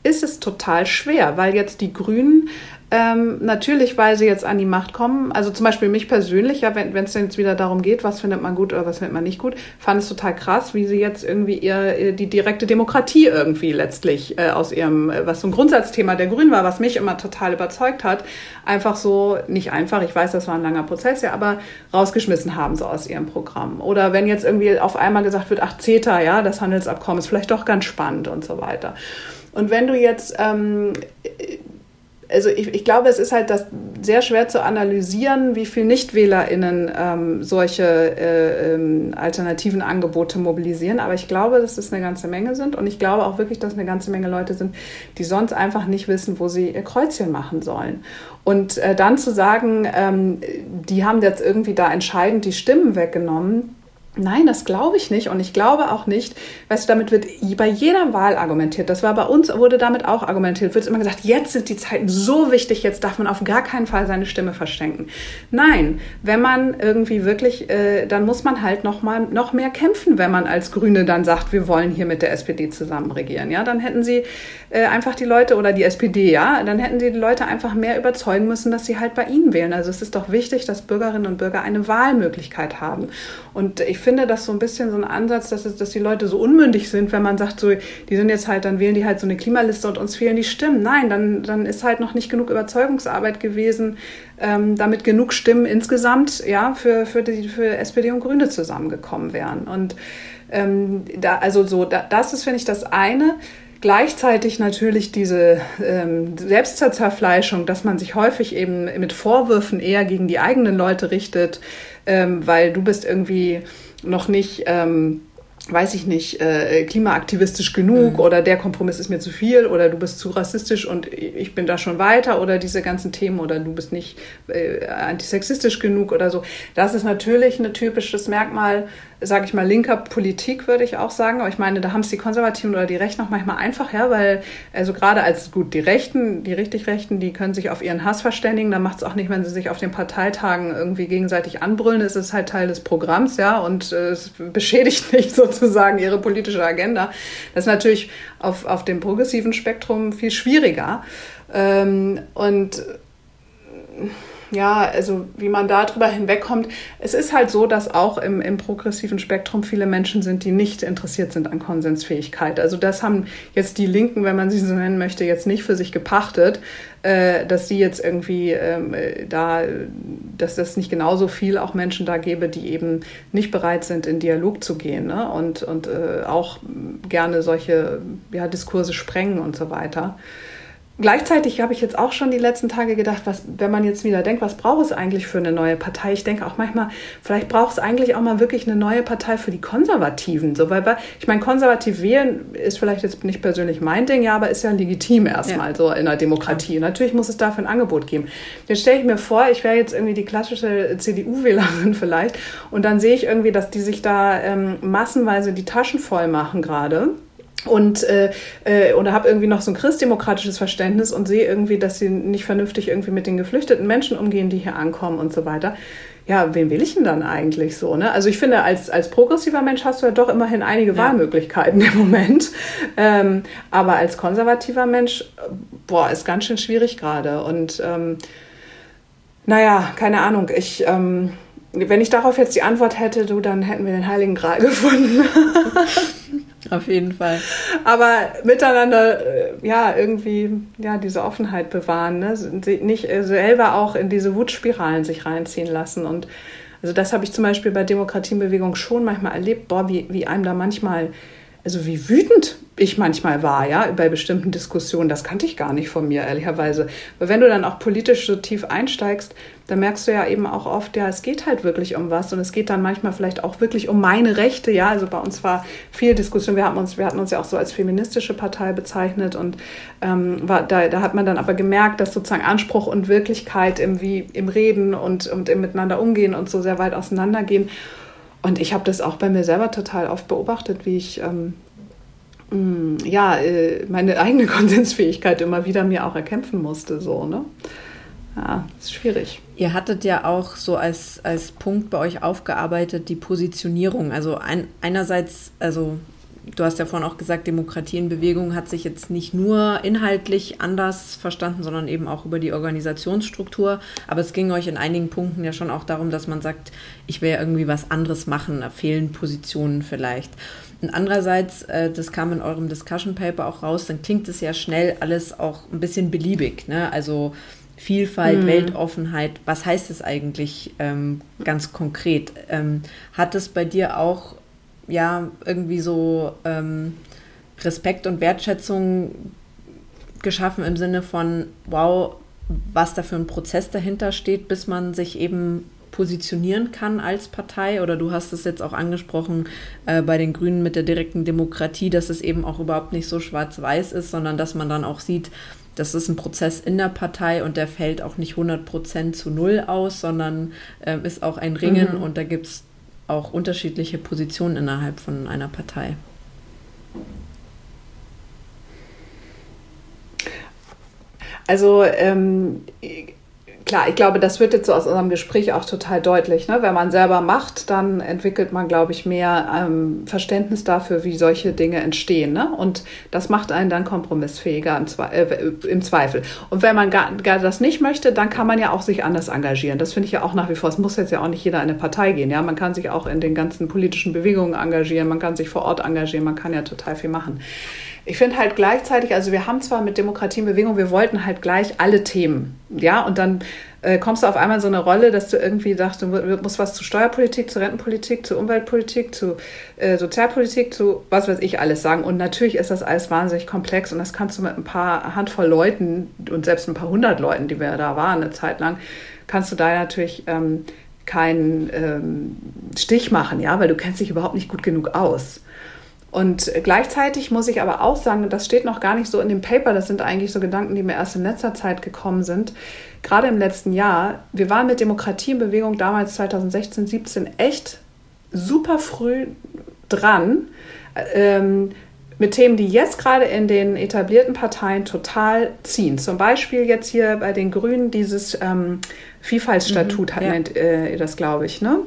ist es total schwer, weil jetzt die Grünen ähm, natürlich, weil sie jetzt an die Macht kommen. Also zum Beispiel mich persönlich, ja, wenn es jetzt wieder darum geht, was findet man gut oder was findet man nicht gut, fand es total krass, wie sie jetzt irgendwie ihr, die direkte Demokratie irgendwie letztlich äh, aus ihrem, äh, was so ein Grundsatzthema der Grünen war, was mich immer total überzeugt hat, einfach so, nicht einfach, ich weiß, das war ein langer Prozess, ja, aber rausgeschmissen haben so aus ihrem Programm. Oder wenn jetzt irgendwie auf einmal gesagt wird, ach, CETA, ja, das Handelsabkommen ist vielleicht doch ganz spannend und so weiter. Und wenn du jetzt ähm, also ich, ich glaube, es ist halt das sehr schwer zu analysieren, wie viel NichtwählerInnen ähm, solche äh, ähm, alternativen Angebote mobilisieren. Aber ich glaube, dass es eine ganze Menge sind. Und ich glaube auch wirklich, dass eine ganze Menge Leute sind, die sonst einfach nicht wissen, wo sie ihr Kreuzchen machen sollen. Und äh, dann zu sagen, ähm, die haben jetzt irgendwie da entscheidend die Stimmen weggenommen, Nein, das glaube ich nicht. Und ich glaube auch nicht, weißt du, damit wird bei jeder Wahl argumentiert. Das war bei uns, wurde damit auch argumentiert. Wird immer gesagt, jetzt sind die Zeiten so wichtig, jetzt darf man auf gar keinen Fall seine Stimme verschenken. Nein, wenn man irgendwie wirklich, äh, dann muss man halt noch mal noch mehr kämpfen, wenn man als Grüne dann sagt, wir wollen hier mit der SPD zusammen regieren. Ja, dann hätten sie äh, einfach die Leute oder die SPD, ja, dann hätten sie die Leute einfach mehr überzeugen müssen, dass sie halt bei ihnen wählen. Also es ist doch wichtig, dass Bürgerinnen und Bürger eine Wahlmöglichkeit haben. Und ich finde das so ein bisschen so ein Ansatz, dass, es, dass die Leute so unmündig sind, wenn man sagt, so, die sind jetzt halt, dann wählen die halt so eine Klimaliste und uns fehlen die Stimmen. Nein, dann, dann ist halt noch nicht genug Überzeugungsarbeit gewesen, ähm, damit genug Stimmen insgesamt ja, für, für, die, für SPD und Grüne zusammengekommen wären. Und ähm, da, also so, da, das ist, finde ich, das eine. Gleichzeitig natürlich diese ähm, Selbstzerfleischung, dass man sich häufig eben mit Vorwürfen eher gegen die eigenen Leute richtet, ähm, weil du bist irgendwie noch nicht ähm, weiß ich nicht, äh, klimaaktivistisch genug mhm. oder der Kompromiss ist mir zu viel oder du bist zu rassistisch und ich bin da schon weiter oder diese ganzen Themen oder du bist nicht äh, antisexistisch genug oder so. Das ist natürlich ein typisches Merkmal sage ich mal, linker Politik, würde ich auch sagen. Aber ich meine, da haben es die Konservativen oder die Rechten auch manchmal einfach, ja, weil, also gerade als gut, die Rechten, die richtig Rechten, die können sich auf ihren Hass verständigen. Da macht es auch nicht, wenn sie sich auf den Parteitagen irgendwie gegenseitig anbrüllen. Es ist halt Teil des Programms, ja, und äh, es beschädigt nicht sozusagen ihre politische Agenda. Das ist natürlich auf, auf dem progressiven Spektrum viel schwieriger. Ähm, und ja, also wie man da drüber hinwegkommt. Es ist halt so, dass auch im, im progressiven Spektrum viele Menschen sind, die nicht interessiert sind an Konsensfähigkeit. Also das haben jetzt die Linken, wenn man sie so nennen möchte, jetzt nicht für sich gepachtet, äh, dass sie jetzt irgendwie ähm, da, dass das nicht genauso viel auch Menschen da gäbe, die eben nicht bereit sind, in Dialog zu gehen ne? und, und äh, auch gerne solche ja, Diskurse sprengen und so weiter. Gleichzeitig habe ich jetzt auch schon die letzten Tage gedacht, was, wenn man jetzt wieder denkt, was braucht es eigentlich für eine neue Partei? Ich denke auch manchmal, vielleicht braucht es eigentlich auch mal wirklich eine neue Partei für die Konservativen. So, weil, ich meine, konservativ wählen ist vielleicht jetzt nicht persönlich mein Ding, ja, aber ist ja legitim erstmal ja. so in der Demokratie. Ja. Natürlich muss es dafür ein Angebot geben. Jetzt stelle ich mir vor, ich wäre jetzt irgendwie die klassische CDU-Wählerin vielleicht und dann sehe ich irgendwie, dass die sich da ähm, massenweise die Taschen voll machen gerade und äh, äh, oder habe irgendwie noch so ein christdemokratisches Verständnis und sehe irgendwie, dass sie nicht vernünftig irgendwie mit den geflüchteten Menschen umgehen, die hier ankommen und so weiter. Ja, wen will ich denn dann eigentlich so? Ne? Also ich finde, als, als progressiver Mensch hast du ja doch immerhin einige ja. Wahlmöglichkeiten im Moment. Ähm, aber als konservativer Mensch, boah, ist ganz schön schwierig gerade. Und ähm, naja, keine Ahnung, ich... Ähm, wenn ich darauf jetzt die Antwort hätte, du, dann hätten wir den Heiligen Gral gefunden. Auf jeden Fall. Aber miteinander, äh, ja, irgendwie, ja, diese Offenheit bewahren, ne? nicht äh, selber auch in diese Wutspiralen sich reinziehen lassen. Und also das habe ich zum Beispiel bei Demokratiebewegung schon manchmal erlebt, boah, wie, wie einem da manchmal also wie wütend ich manchmal war, ja, bei bestimmten Diskussionen, das kannte ich gar nicht von mir, ehrlicherweise. Weil wenn du dann auch politisch so tief einsteigst, dann merkst du ja eben auch oft, ja, es geht halt wirklich um was und es geht dann manchmal vielleicht auch wirklich um meine Rechte, ja. Also bei uns war viel Diskussion, wir haben uns, wir hatten uns ja auch so als feministische Partei bezeichnet und ähm, war, da, da hat man dann aber gemerkt, dass sozusagen Anspruch und Wirklichkeit im, wie, im Reden und, und im Miteinander umgehen und so sehr weit auseinandergehen. Und ich habe das auch bei mir selber total oft beobachtet, wie ich ähm, mm, ja, äh, meine eigene Konsensfähigkeit immer wieder mir auch erkämpfen musste. So, ne? Ja, ist schwierig. Ihr hattet ja auch so als, als Punkt bei euch aufgearbeitet die Positionierung. Also ein, einerseits, also du hast ja vorhin auch gesagt, Demokratie in Bewegung hat sich jetzt nicht nur inhaltlich anders verstanden, sondern eben auch über die Organisationsstruktur. Aber es ging euch in einigen Punkten ja schon auch darum, dass man sagt, ich will ja irgendwie was anderes machen, da fehlen Positionen vielleicht. Und andererseits, äh, das kam in eurem Discussion Paper auch raus, dann klingt es ja schnell alles auch ein bisschen beliebig. Ne? Also Vielfalt, mhm. Weltoffenheit, was heißt es eigentlich ähm, ganz konkret? Ähm, hat es bei dir auch ja irgendwie so ähm, Respekt und Wertschätzung geschaffen im Sinne von, wow, was da für ein Prozess dahinter steht, bis man sich eben positionieren kann als Partei. Oder du hast es jetzt auch angesprochen äh, bei den Grünen mit der direkten Demokratie, dass es eben auch überhaupt nicht so schwarz-weiß ist, sondern dass man dann auch sieht, das ist ein Prozess in der Partei und der fällt auch nicht 100 Prozent zu Null aus, sondern äh, ist auch ein Ringen mhm. und da gibt es auch unterschiedliche Positionen innerhalb von einer Partei. Also ähm, Klar, ich glaube, das wird jetzt so aus unserem Gespräch auch total deutlich. Ne? Wenn man selber macht, dann entwickelt man, glaube ich, mehr ähm, Verständnis dafür, wie solche Dinge entstehen. Ne? Und das macht einen dann kompromissfähiger im, Zwe äh, im Zweifel. Und wenn man gar, gar, das nicht möchte, dann kann man ja auch sich anders engagieren. Das finde ich ja auch nach wie vor. Es muss jetzt ja auch nicht jeder in eine Partei gehen. Ja? Man kann sich auch in den ganzen politischen Bewegungen engagieren, man kann sich vor Ort engagieren, man kann ja total viel machen. Ich finde halt gleichzeitig, also wir haben zwar mit Demokratie in Bewegung, wir wollten halt gleich alle Themen, ja, und dann äh, kommst du auf einmal in so eine Rolle, dass du irgendwie dachtest, du musst was zu Steuerpolitik, zu Rentenpolitik, zu Umweltpolitik, zu äh, Sozialpolitik, zu was weiß ich alles sagen. Und natürlich ist das alles wahnsinnig komplex und das kannst du mit ein paar Handvoll Leuten und selbst ein paar hundert Leuten, die wir da waren eine Zeit lang, kannst du da natürlich ähm, keinen ähm, Stich machen, ja, weil du kennst dich überhaupt nicht gut genug aus. Und gleichzeitig muss ich aber auch sagen, das steht noch gar nicht so in dem Paper, das sind eigentlich so Gedanken, die mir erst in letzter Zeit gekommen sind. Gerade im letzten Jahr, wir waren mit Demokratie in Bewegung damals 2016, 17 echt super früh dran. Ähm, mit Themen, die jetzt gerade in den etablierten Parteien total ziehen. Zum Beispiel jetzt hier bei den Grünen dieses ähm, Vielfaltsstatut, mhm, ja. nennt äh, ihr das, glaube ich, ne?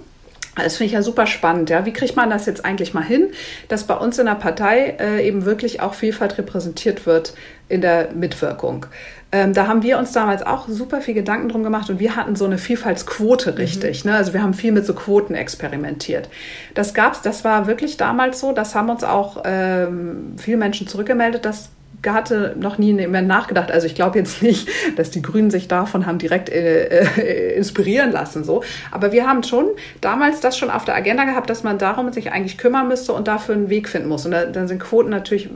Das finde ich ja super spannend. Ja. Wie kriegt man das jetzt eigentlich mal hin, dass bei uns in der Partei äh, eben wirklich auch Vielfalt repräsentiert wird in der Mitwirkung? Ähm, da haben wir uns damals auch super viel Gedanken drum gemacht und wir hatten so eine Vielfaltsquote mhm. richtig. Mhm. Ne? Also wir haben viel mit so Quoten experimentiert. Das gab's, das war wirklich damals so. Das haben uns auch ähm, viele Menschen zurückgemeldet, dass hatte noch nie mehr nachgedacht. Also ich glaube jetzt nicht, dass die Grünen sich davon haben direkt äh, äh, inspirieren lassen. So. Aber wir haben schon damals das schon auf der Agenda gehabt, dass man darum sich eigentlich kümmern müsste und dafür einen Weg finden muss. Und da, dann sind Quoten natürlich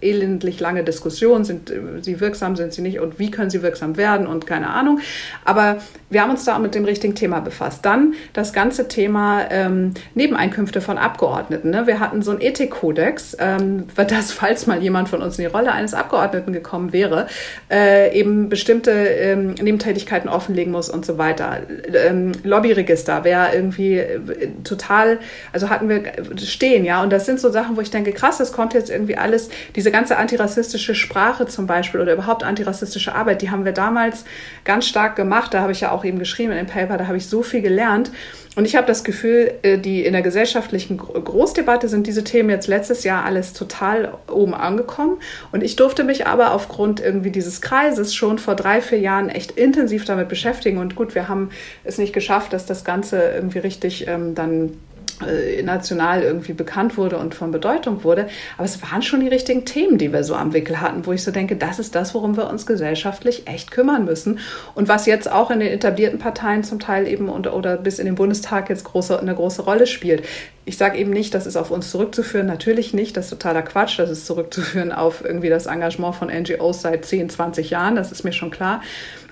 elendlich lange Diskussionen. Sind sie wirksam, sind sie nicht und wie können sie wirksam werden und keine Ahnung. Aber wir haben uns da mit dem richtigen Thema befasst. Dann das ganze Thema ähm, Nebeneinkünfte von Abgeordneten. Ne? Wir hatten so einen Ethikkodex, ähm, das, falls mal jemand von uns in die Rolle eines Abgeordneten gekommen wäre, äh, eben bestimmte ähm, Nebentätigkeiten offenlegen muss und so weiter. Ähm, Lobbyregister wäre irgendwie äh, total, also hatten wir stehen, ja. Und das sind so Sachen, wo ich denke, krass, das kommt jetzt irgendwie alles, diese ganze antirassistische Sprache zum Beispiel oder überhaupt antirassistische Arbeit, die haben wir damals ganz stark gemacht. Da habe ich ja auch eben geschrieben in dem Paper, da habe ich so viel gelernt. Und ich habe das Gefühl, äh, die in der gesellschaftlichen Großdebatte sind diese Themen jetzt letztes Jahr alles total oben angekommen. Und ich durfte mich aber aufgrund irgendwie dieses Kreises schon vor drei, vier Jahren echt intensiv damit beschäftigen. Und gut, wir haben es nicht geschafft, dass das Ganze irgendwie richtig ähm, dann äh, national irgendwie bekannt wurde und von Bedeutung wurde. Aber es waren schon die richtigen Themen, die wir so am Wickel hatten, wo ich so denke, das ist das, worum wir uns gesellschaftlich echt kümmern müssen. Und was jetzt auch in den etablierten Parteien zum Teil eben und, oder bis in den Bundestag jetzt große, eine große Rolle spielt. Ich sage eben nicht, das ist auf uns zurückzuführen, natürlich nicht, das ist totaler Quatsch, das ist zurückzuführen auf irgendwie das Engagement von NGOs seit 10, 20 Jahren, das ist mir schon klar.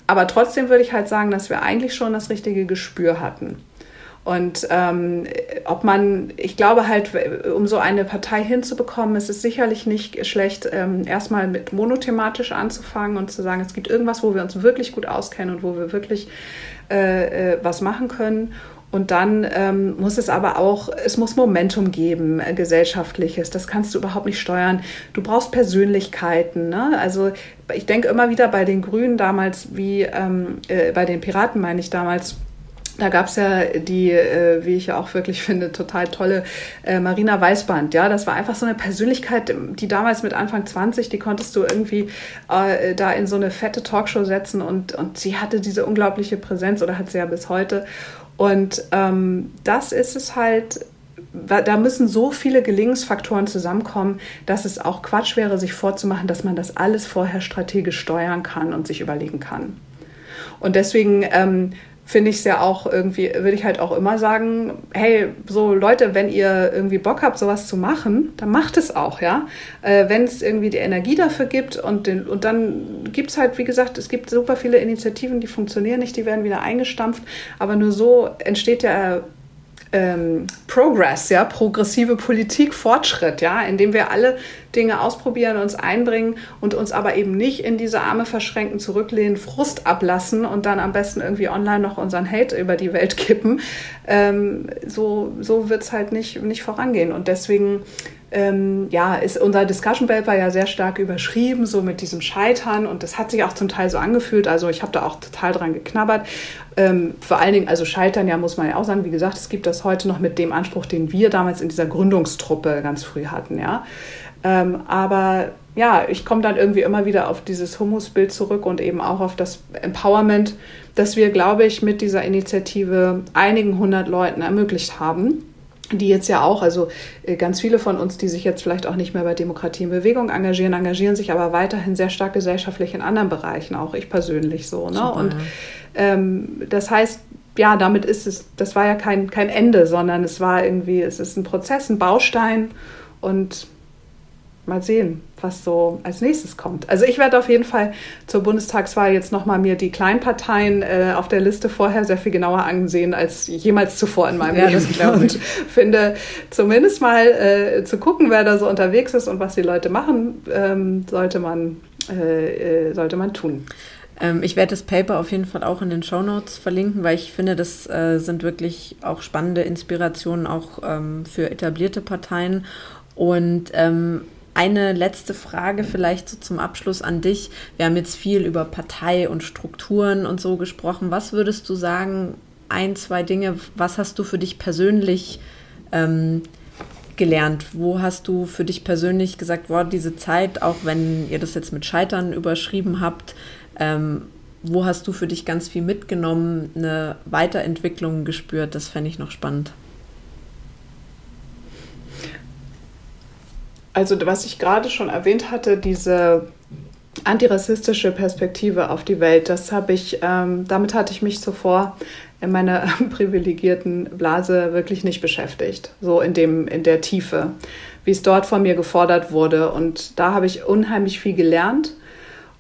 Aber trotzdem würde ich halt sagen, dass wir eigentlich schon das richtige Gespür hatten. Und ähm, ob man, ich glaube halt, um so eine Partei hinzubekommen, ist es sicherlich nicht schlecht, ähm, erstmal mit monothematisch anzufangen und zu sagen, es gibt irgendwas, wo wir uns wirklich gut auskennen und wo wir wirklich äh, äh, was machen können. Und dann ähm, muss es aber auch, es muss Momentum geben, äh, gesellschaftliches. Das kannst du überhaupt nicht steuern. Du brauchst Persönlichkeiten. Ne? Also ich denke immer wieder bei den Grünen damals, wie ähm, äh, bei den Piraten meine ich damals, da gab es ja die, äh, wie ich ja auch wirklich finde, total tolle äh, Marina Weißband. Ja, das war einfach so eine Persönlichkeit, die damals mit Anfang 20, die konntest du irgendwie äh, da in so eine fette Talkshow setzen und, und sie hatte diese unglaubliche Präsenz oder hat sie ja bis heute. Und ähm, das ist es halt, da müssen so viele Gelingensfaktoren zusammenkommen, dass es auch Quatsch wäre, sich vorzumachen, dass man das alles vorher strategisch steuern kann und sich überlegen kann. Und deswegen ähm, finde ich es ja auch irgendwie, würde ich halt auch immer sagen, hey, so Leute, wenn ihr irgendwie Bock habt, sowas zu machen, dann macht es auch, ja. Äh, wenn es irgendwie die Energie dafür gibt und, den, und dann gibt es halt, wie gesagt, es gibt super viele Initiativen, die funktionieren nicht, die werden wieder eingestampft, aber nur so entsteht ja ähm, Progress, ja, progressive Politik, Fortschritt, ja, indem wir alle Dinge ausprobieren, uns einbringen und uns aber eben nicht in diese Arme verschränken, zurücklehnen, Frust ablassen und dann am besten irgendwie online noch unseren Hate über die Welt kippen. Ähm, so so wird es halt nicht, nicht vorangehen. Und deswegen ähm, ja, ist unser Discussion Paper ja sehr stark überschrieben, so mit diesem Scheitern. Und das hat sich auch zum Teil so angefühlt. Also ich habe da auch total dran geknabbert. Ähm, vor allen Dingen, also Scheitern, ja, muss man ja auch sagen, wie gesagt, es gibt das heute noch mit dem Anspruch, den wir damals in dieser Gründungstruppe ganz früh hatten, ja. Ähm, aber ja, ich komme dann irgendwie immer wieder auf dieses Humusbild zurück und eben auch auf das Empowerment, das wir, glaube ich, mit dieser Initiative einigen hundert Leuten ermöglicht haben die jetzt ja auch, also äh, ganz viele von uns, die sich jetzt vielleicht auch nicht mehr bei Demokratie in Bewegung engagieren, engagieren sich aber weiterhin sehr stark gesellschaftlich in anderen Bereichen, auch ich persönlich so. Ne? Super, und ähm, das heißt, ja, damit ist es, das war ja kein, kein Ende, sondern es war irgendwie, es ist ein Prozess, ein Baustein und mal sehen, was so als nächstes kommt. Also ich werde auf jeden Fall zur Bundestagswahl jetzt nochmal mir die Kleinparteien äh, auf der Liste vorher sehr viel genauer ansehen als jemals zuvor in meinem ja, Leben. Und finde zumindest mal äh, zu gucken, wer da so unterwegs ist und was die Leute machen, ähm, sollte man äh, äh sollte man tun. Ähm, ich werde das Paper auf jeden Fall auch in den Show Notes verlinken, weil ich finde, das äh, sind wirklich auch spannende Inspirationen auch ähm, für etablierte Parteien. Und ähm, eine letzte Frage vielleicht so zum Abschluss an dich. Wir haben jetzt viel über Partei und Strukturen und so gesprochen. Was würdest du sagen, ein, zwei Dinge, was hast du für dich persönlich ähm, gelernt? Wo hast du für dich persönlich gesagt, wow, diese Zeit, auch wenn ihr das jetzt mit Scheitern überschrieben habt, ähm, wo hast du für dich ganz viel mitgenommen, eine Weiterentwicklung gespürt? Das fände ich noch spannend. Also was ich gerade schon erwähnt hatte, diese antirassistische Perspektive auf die Welt, das habe ich, ähm, damit hatte ich mich zuvor in meiner privilegierten Blase wirklich nicht beschäftigt, so in dem in der Tiefe, wie es dort von mir gefordert wurde. Und da habe ich unheimlich viel gelernt.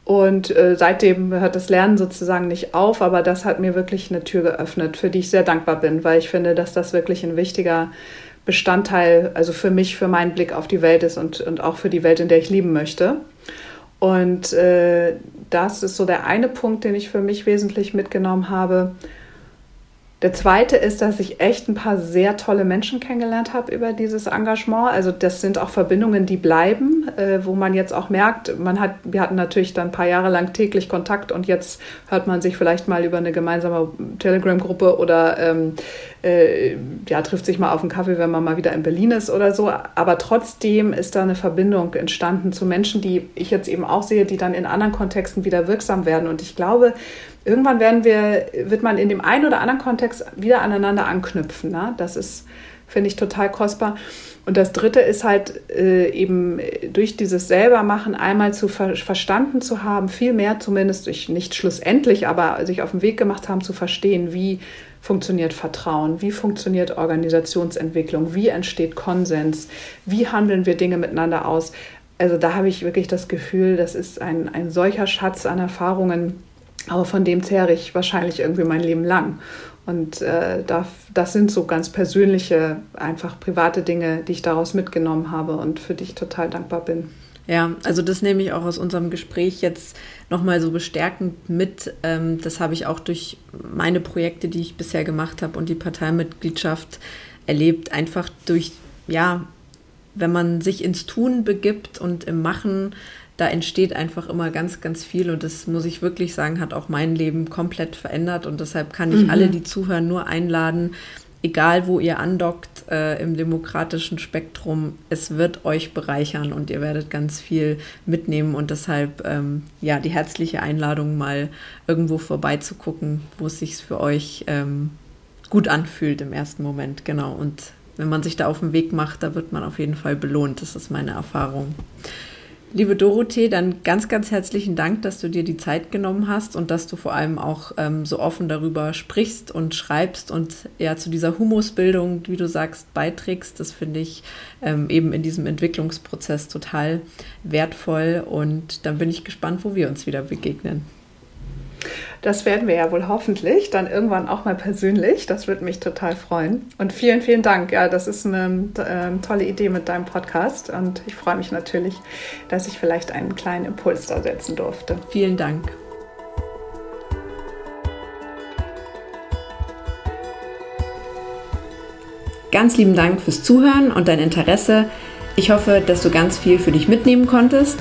Und äh, seitdem hört das Lernen sozusagen nicht auf, aber das hat mir wirklich eine Tür geöffnet, für die ich sehr dankbar bin, weil ich finde, dass das wirklich ein wichtiger Bestandteil, also für mich, für meinen Blick auf die Welt ist und, und auch für die Welt, in der ich leben möchte. Und äh, das ist so der eine Punkt, den ich für mich wesentlich mitgenommen habe. Der zweite ist, dass ich echt ein paar sehr tolle Menschen kennengelernt habe über dieses Engagement. Also das sind auch Verbindungen, die bleiben, äh, wo man jetzt auch merkt, man hat, wir hatten natürlich dann ein paar Jahre lang täglich Kontakt und jetzt hört man sich vielleicht mal über eine gemeinsame Telegram-Gruppe oder ähm, äh, ja, trifft sich mal auf einen Kaffee, wenn man mal wieder in Berlin ist oder so. Aber trotzdem ist da eine Verbindung entstanden zu Menschen, die ich jetzt eben auch sehe, die dann in anderen Kontexten wieder wirksam werden. Und ich glaube, irgendwann werden wir, wird man in dem einen oder anderen Kontext wieder aneinander anknüpfen. Ne? Das ist finde ich total kostbar. Und das Dritte ist halt äh, eben durch dieses Selbermachen einmal zu ver verstanden zu haben, viel mehr zumindest durch nicht schlussendlich, aber sich auf den Weg gemacht haben zu verstehen, wie funktioniert Vertrauen, wie funktioniert Organisationsentwicklung, wie entsteht Konsens, wie handeln wir Dinge miteinander aus. Also da habe ich wirklich das Gefühl, das ist ein, ein solcher Schatz an Erfahrungen, aber von dem zehre ich wahrscheinlich irgendwie mein Leben lang. Und äh, da, das sind so ganz persönliche, einfach private Dinge, die ich daraus mitgenommen habe und für die ich total dankbar bin. Ja, also das nehme ich auch aus unserem Gespräch jetzt nochmal so bestärkend mit. Ähm, das habe ich auch durch meine Projekte, die ich bisher gemacht habe und die Parteimitgliedschaft erlebt. Einfach durch, ja, wenn man sich ins Tun begibt und im Machen da entsteht einfach immer ganz, ganz viel und das muss ich wirklich sagen, hat auch mein Leben komplett verändert und deshalb kann ich mhm. alle, die zuhören, nur einladen, egal wo ihr andockt äh, im demokratischen Spektrum, es wird euch bereichern und ihr werdet ganz viel mitnehmen und deshalb ähm, ja die herzliche Einladung mal irgendwo vorbeizugucken, wo es sich für euch ähm, gut anfühlt im ersten Moment, genau und wenn man sich da auf den Weg macht, da wird man auf jeden Fall belohnt. Das ist meine Erfahrung. Liebe Dorothee, dann ganz, ganz herzlichen Dank, dass du dir die Zeit genommen hast und dass du vor allem auch ähm, so offen darüber sprichst und schreibst und ja zu dieser Humusbildung, wie du sagst, beiträgst. Das finde ich ähm, eben in diesem Entwicklungsprozess total wertvoll und dann bin ich gespannt, wo wir uns wieder begegnen. Das werden wir ja wohl hoffentlich dann irgendwann auch mal persönlich. Das würde mich total freuen. Und vielen, vielen Dank. Ja, das ist eine äh, tolle Idee mit deinem Podcast. Und ich freue mich natürlich, dass ich vielleicht einen kleinen Impuls da setzen durfte. Vielen Dank. Ganz lieben Dank fürs Zuhören und dein Interesse. Ich hoffe, dass du ganz viel für dich mitnehmen konntest.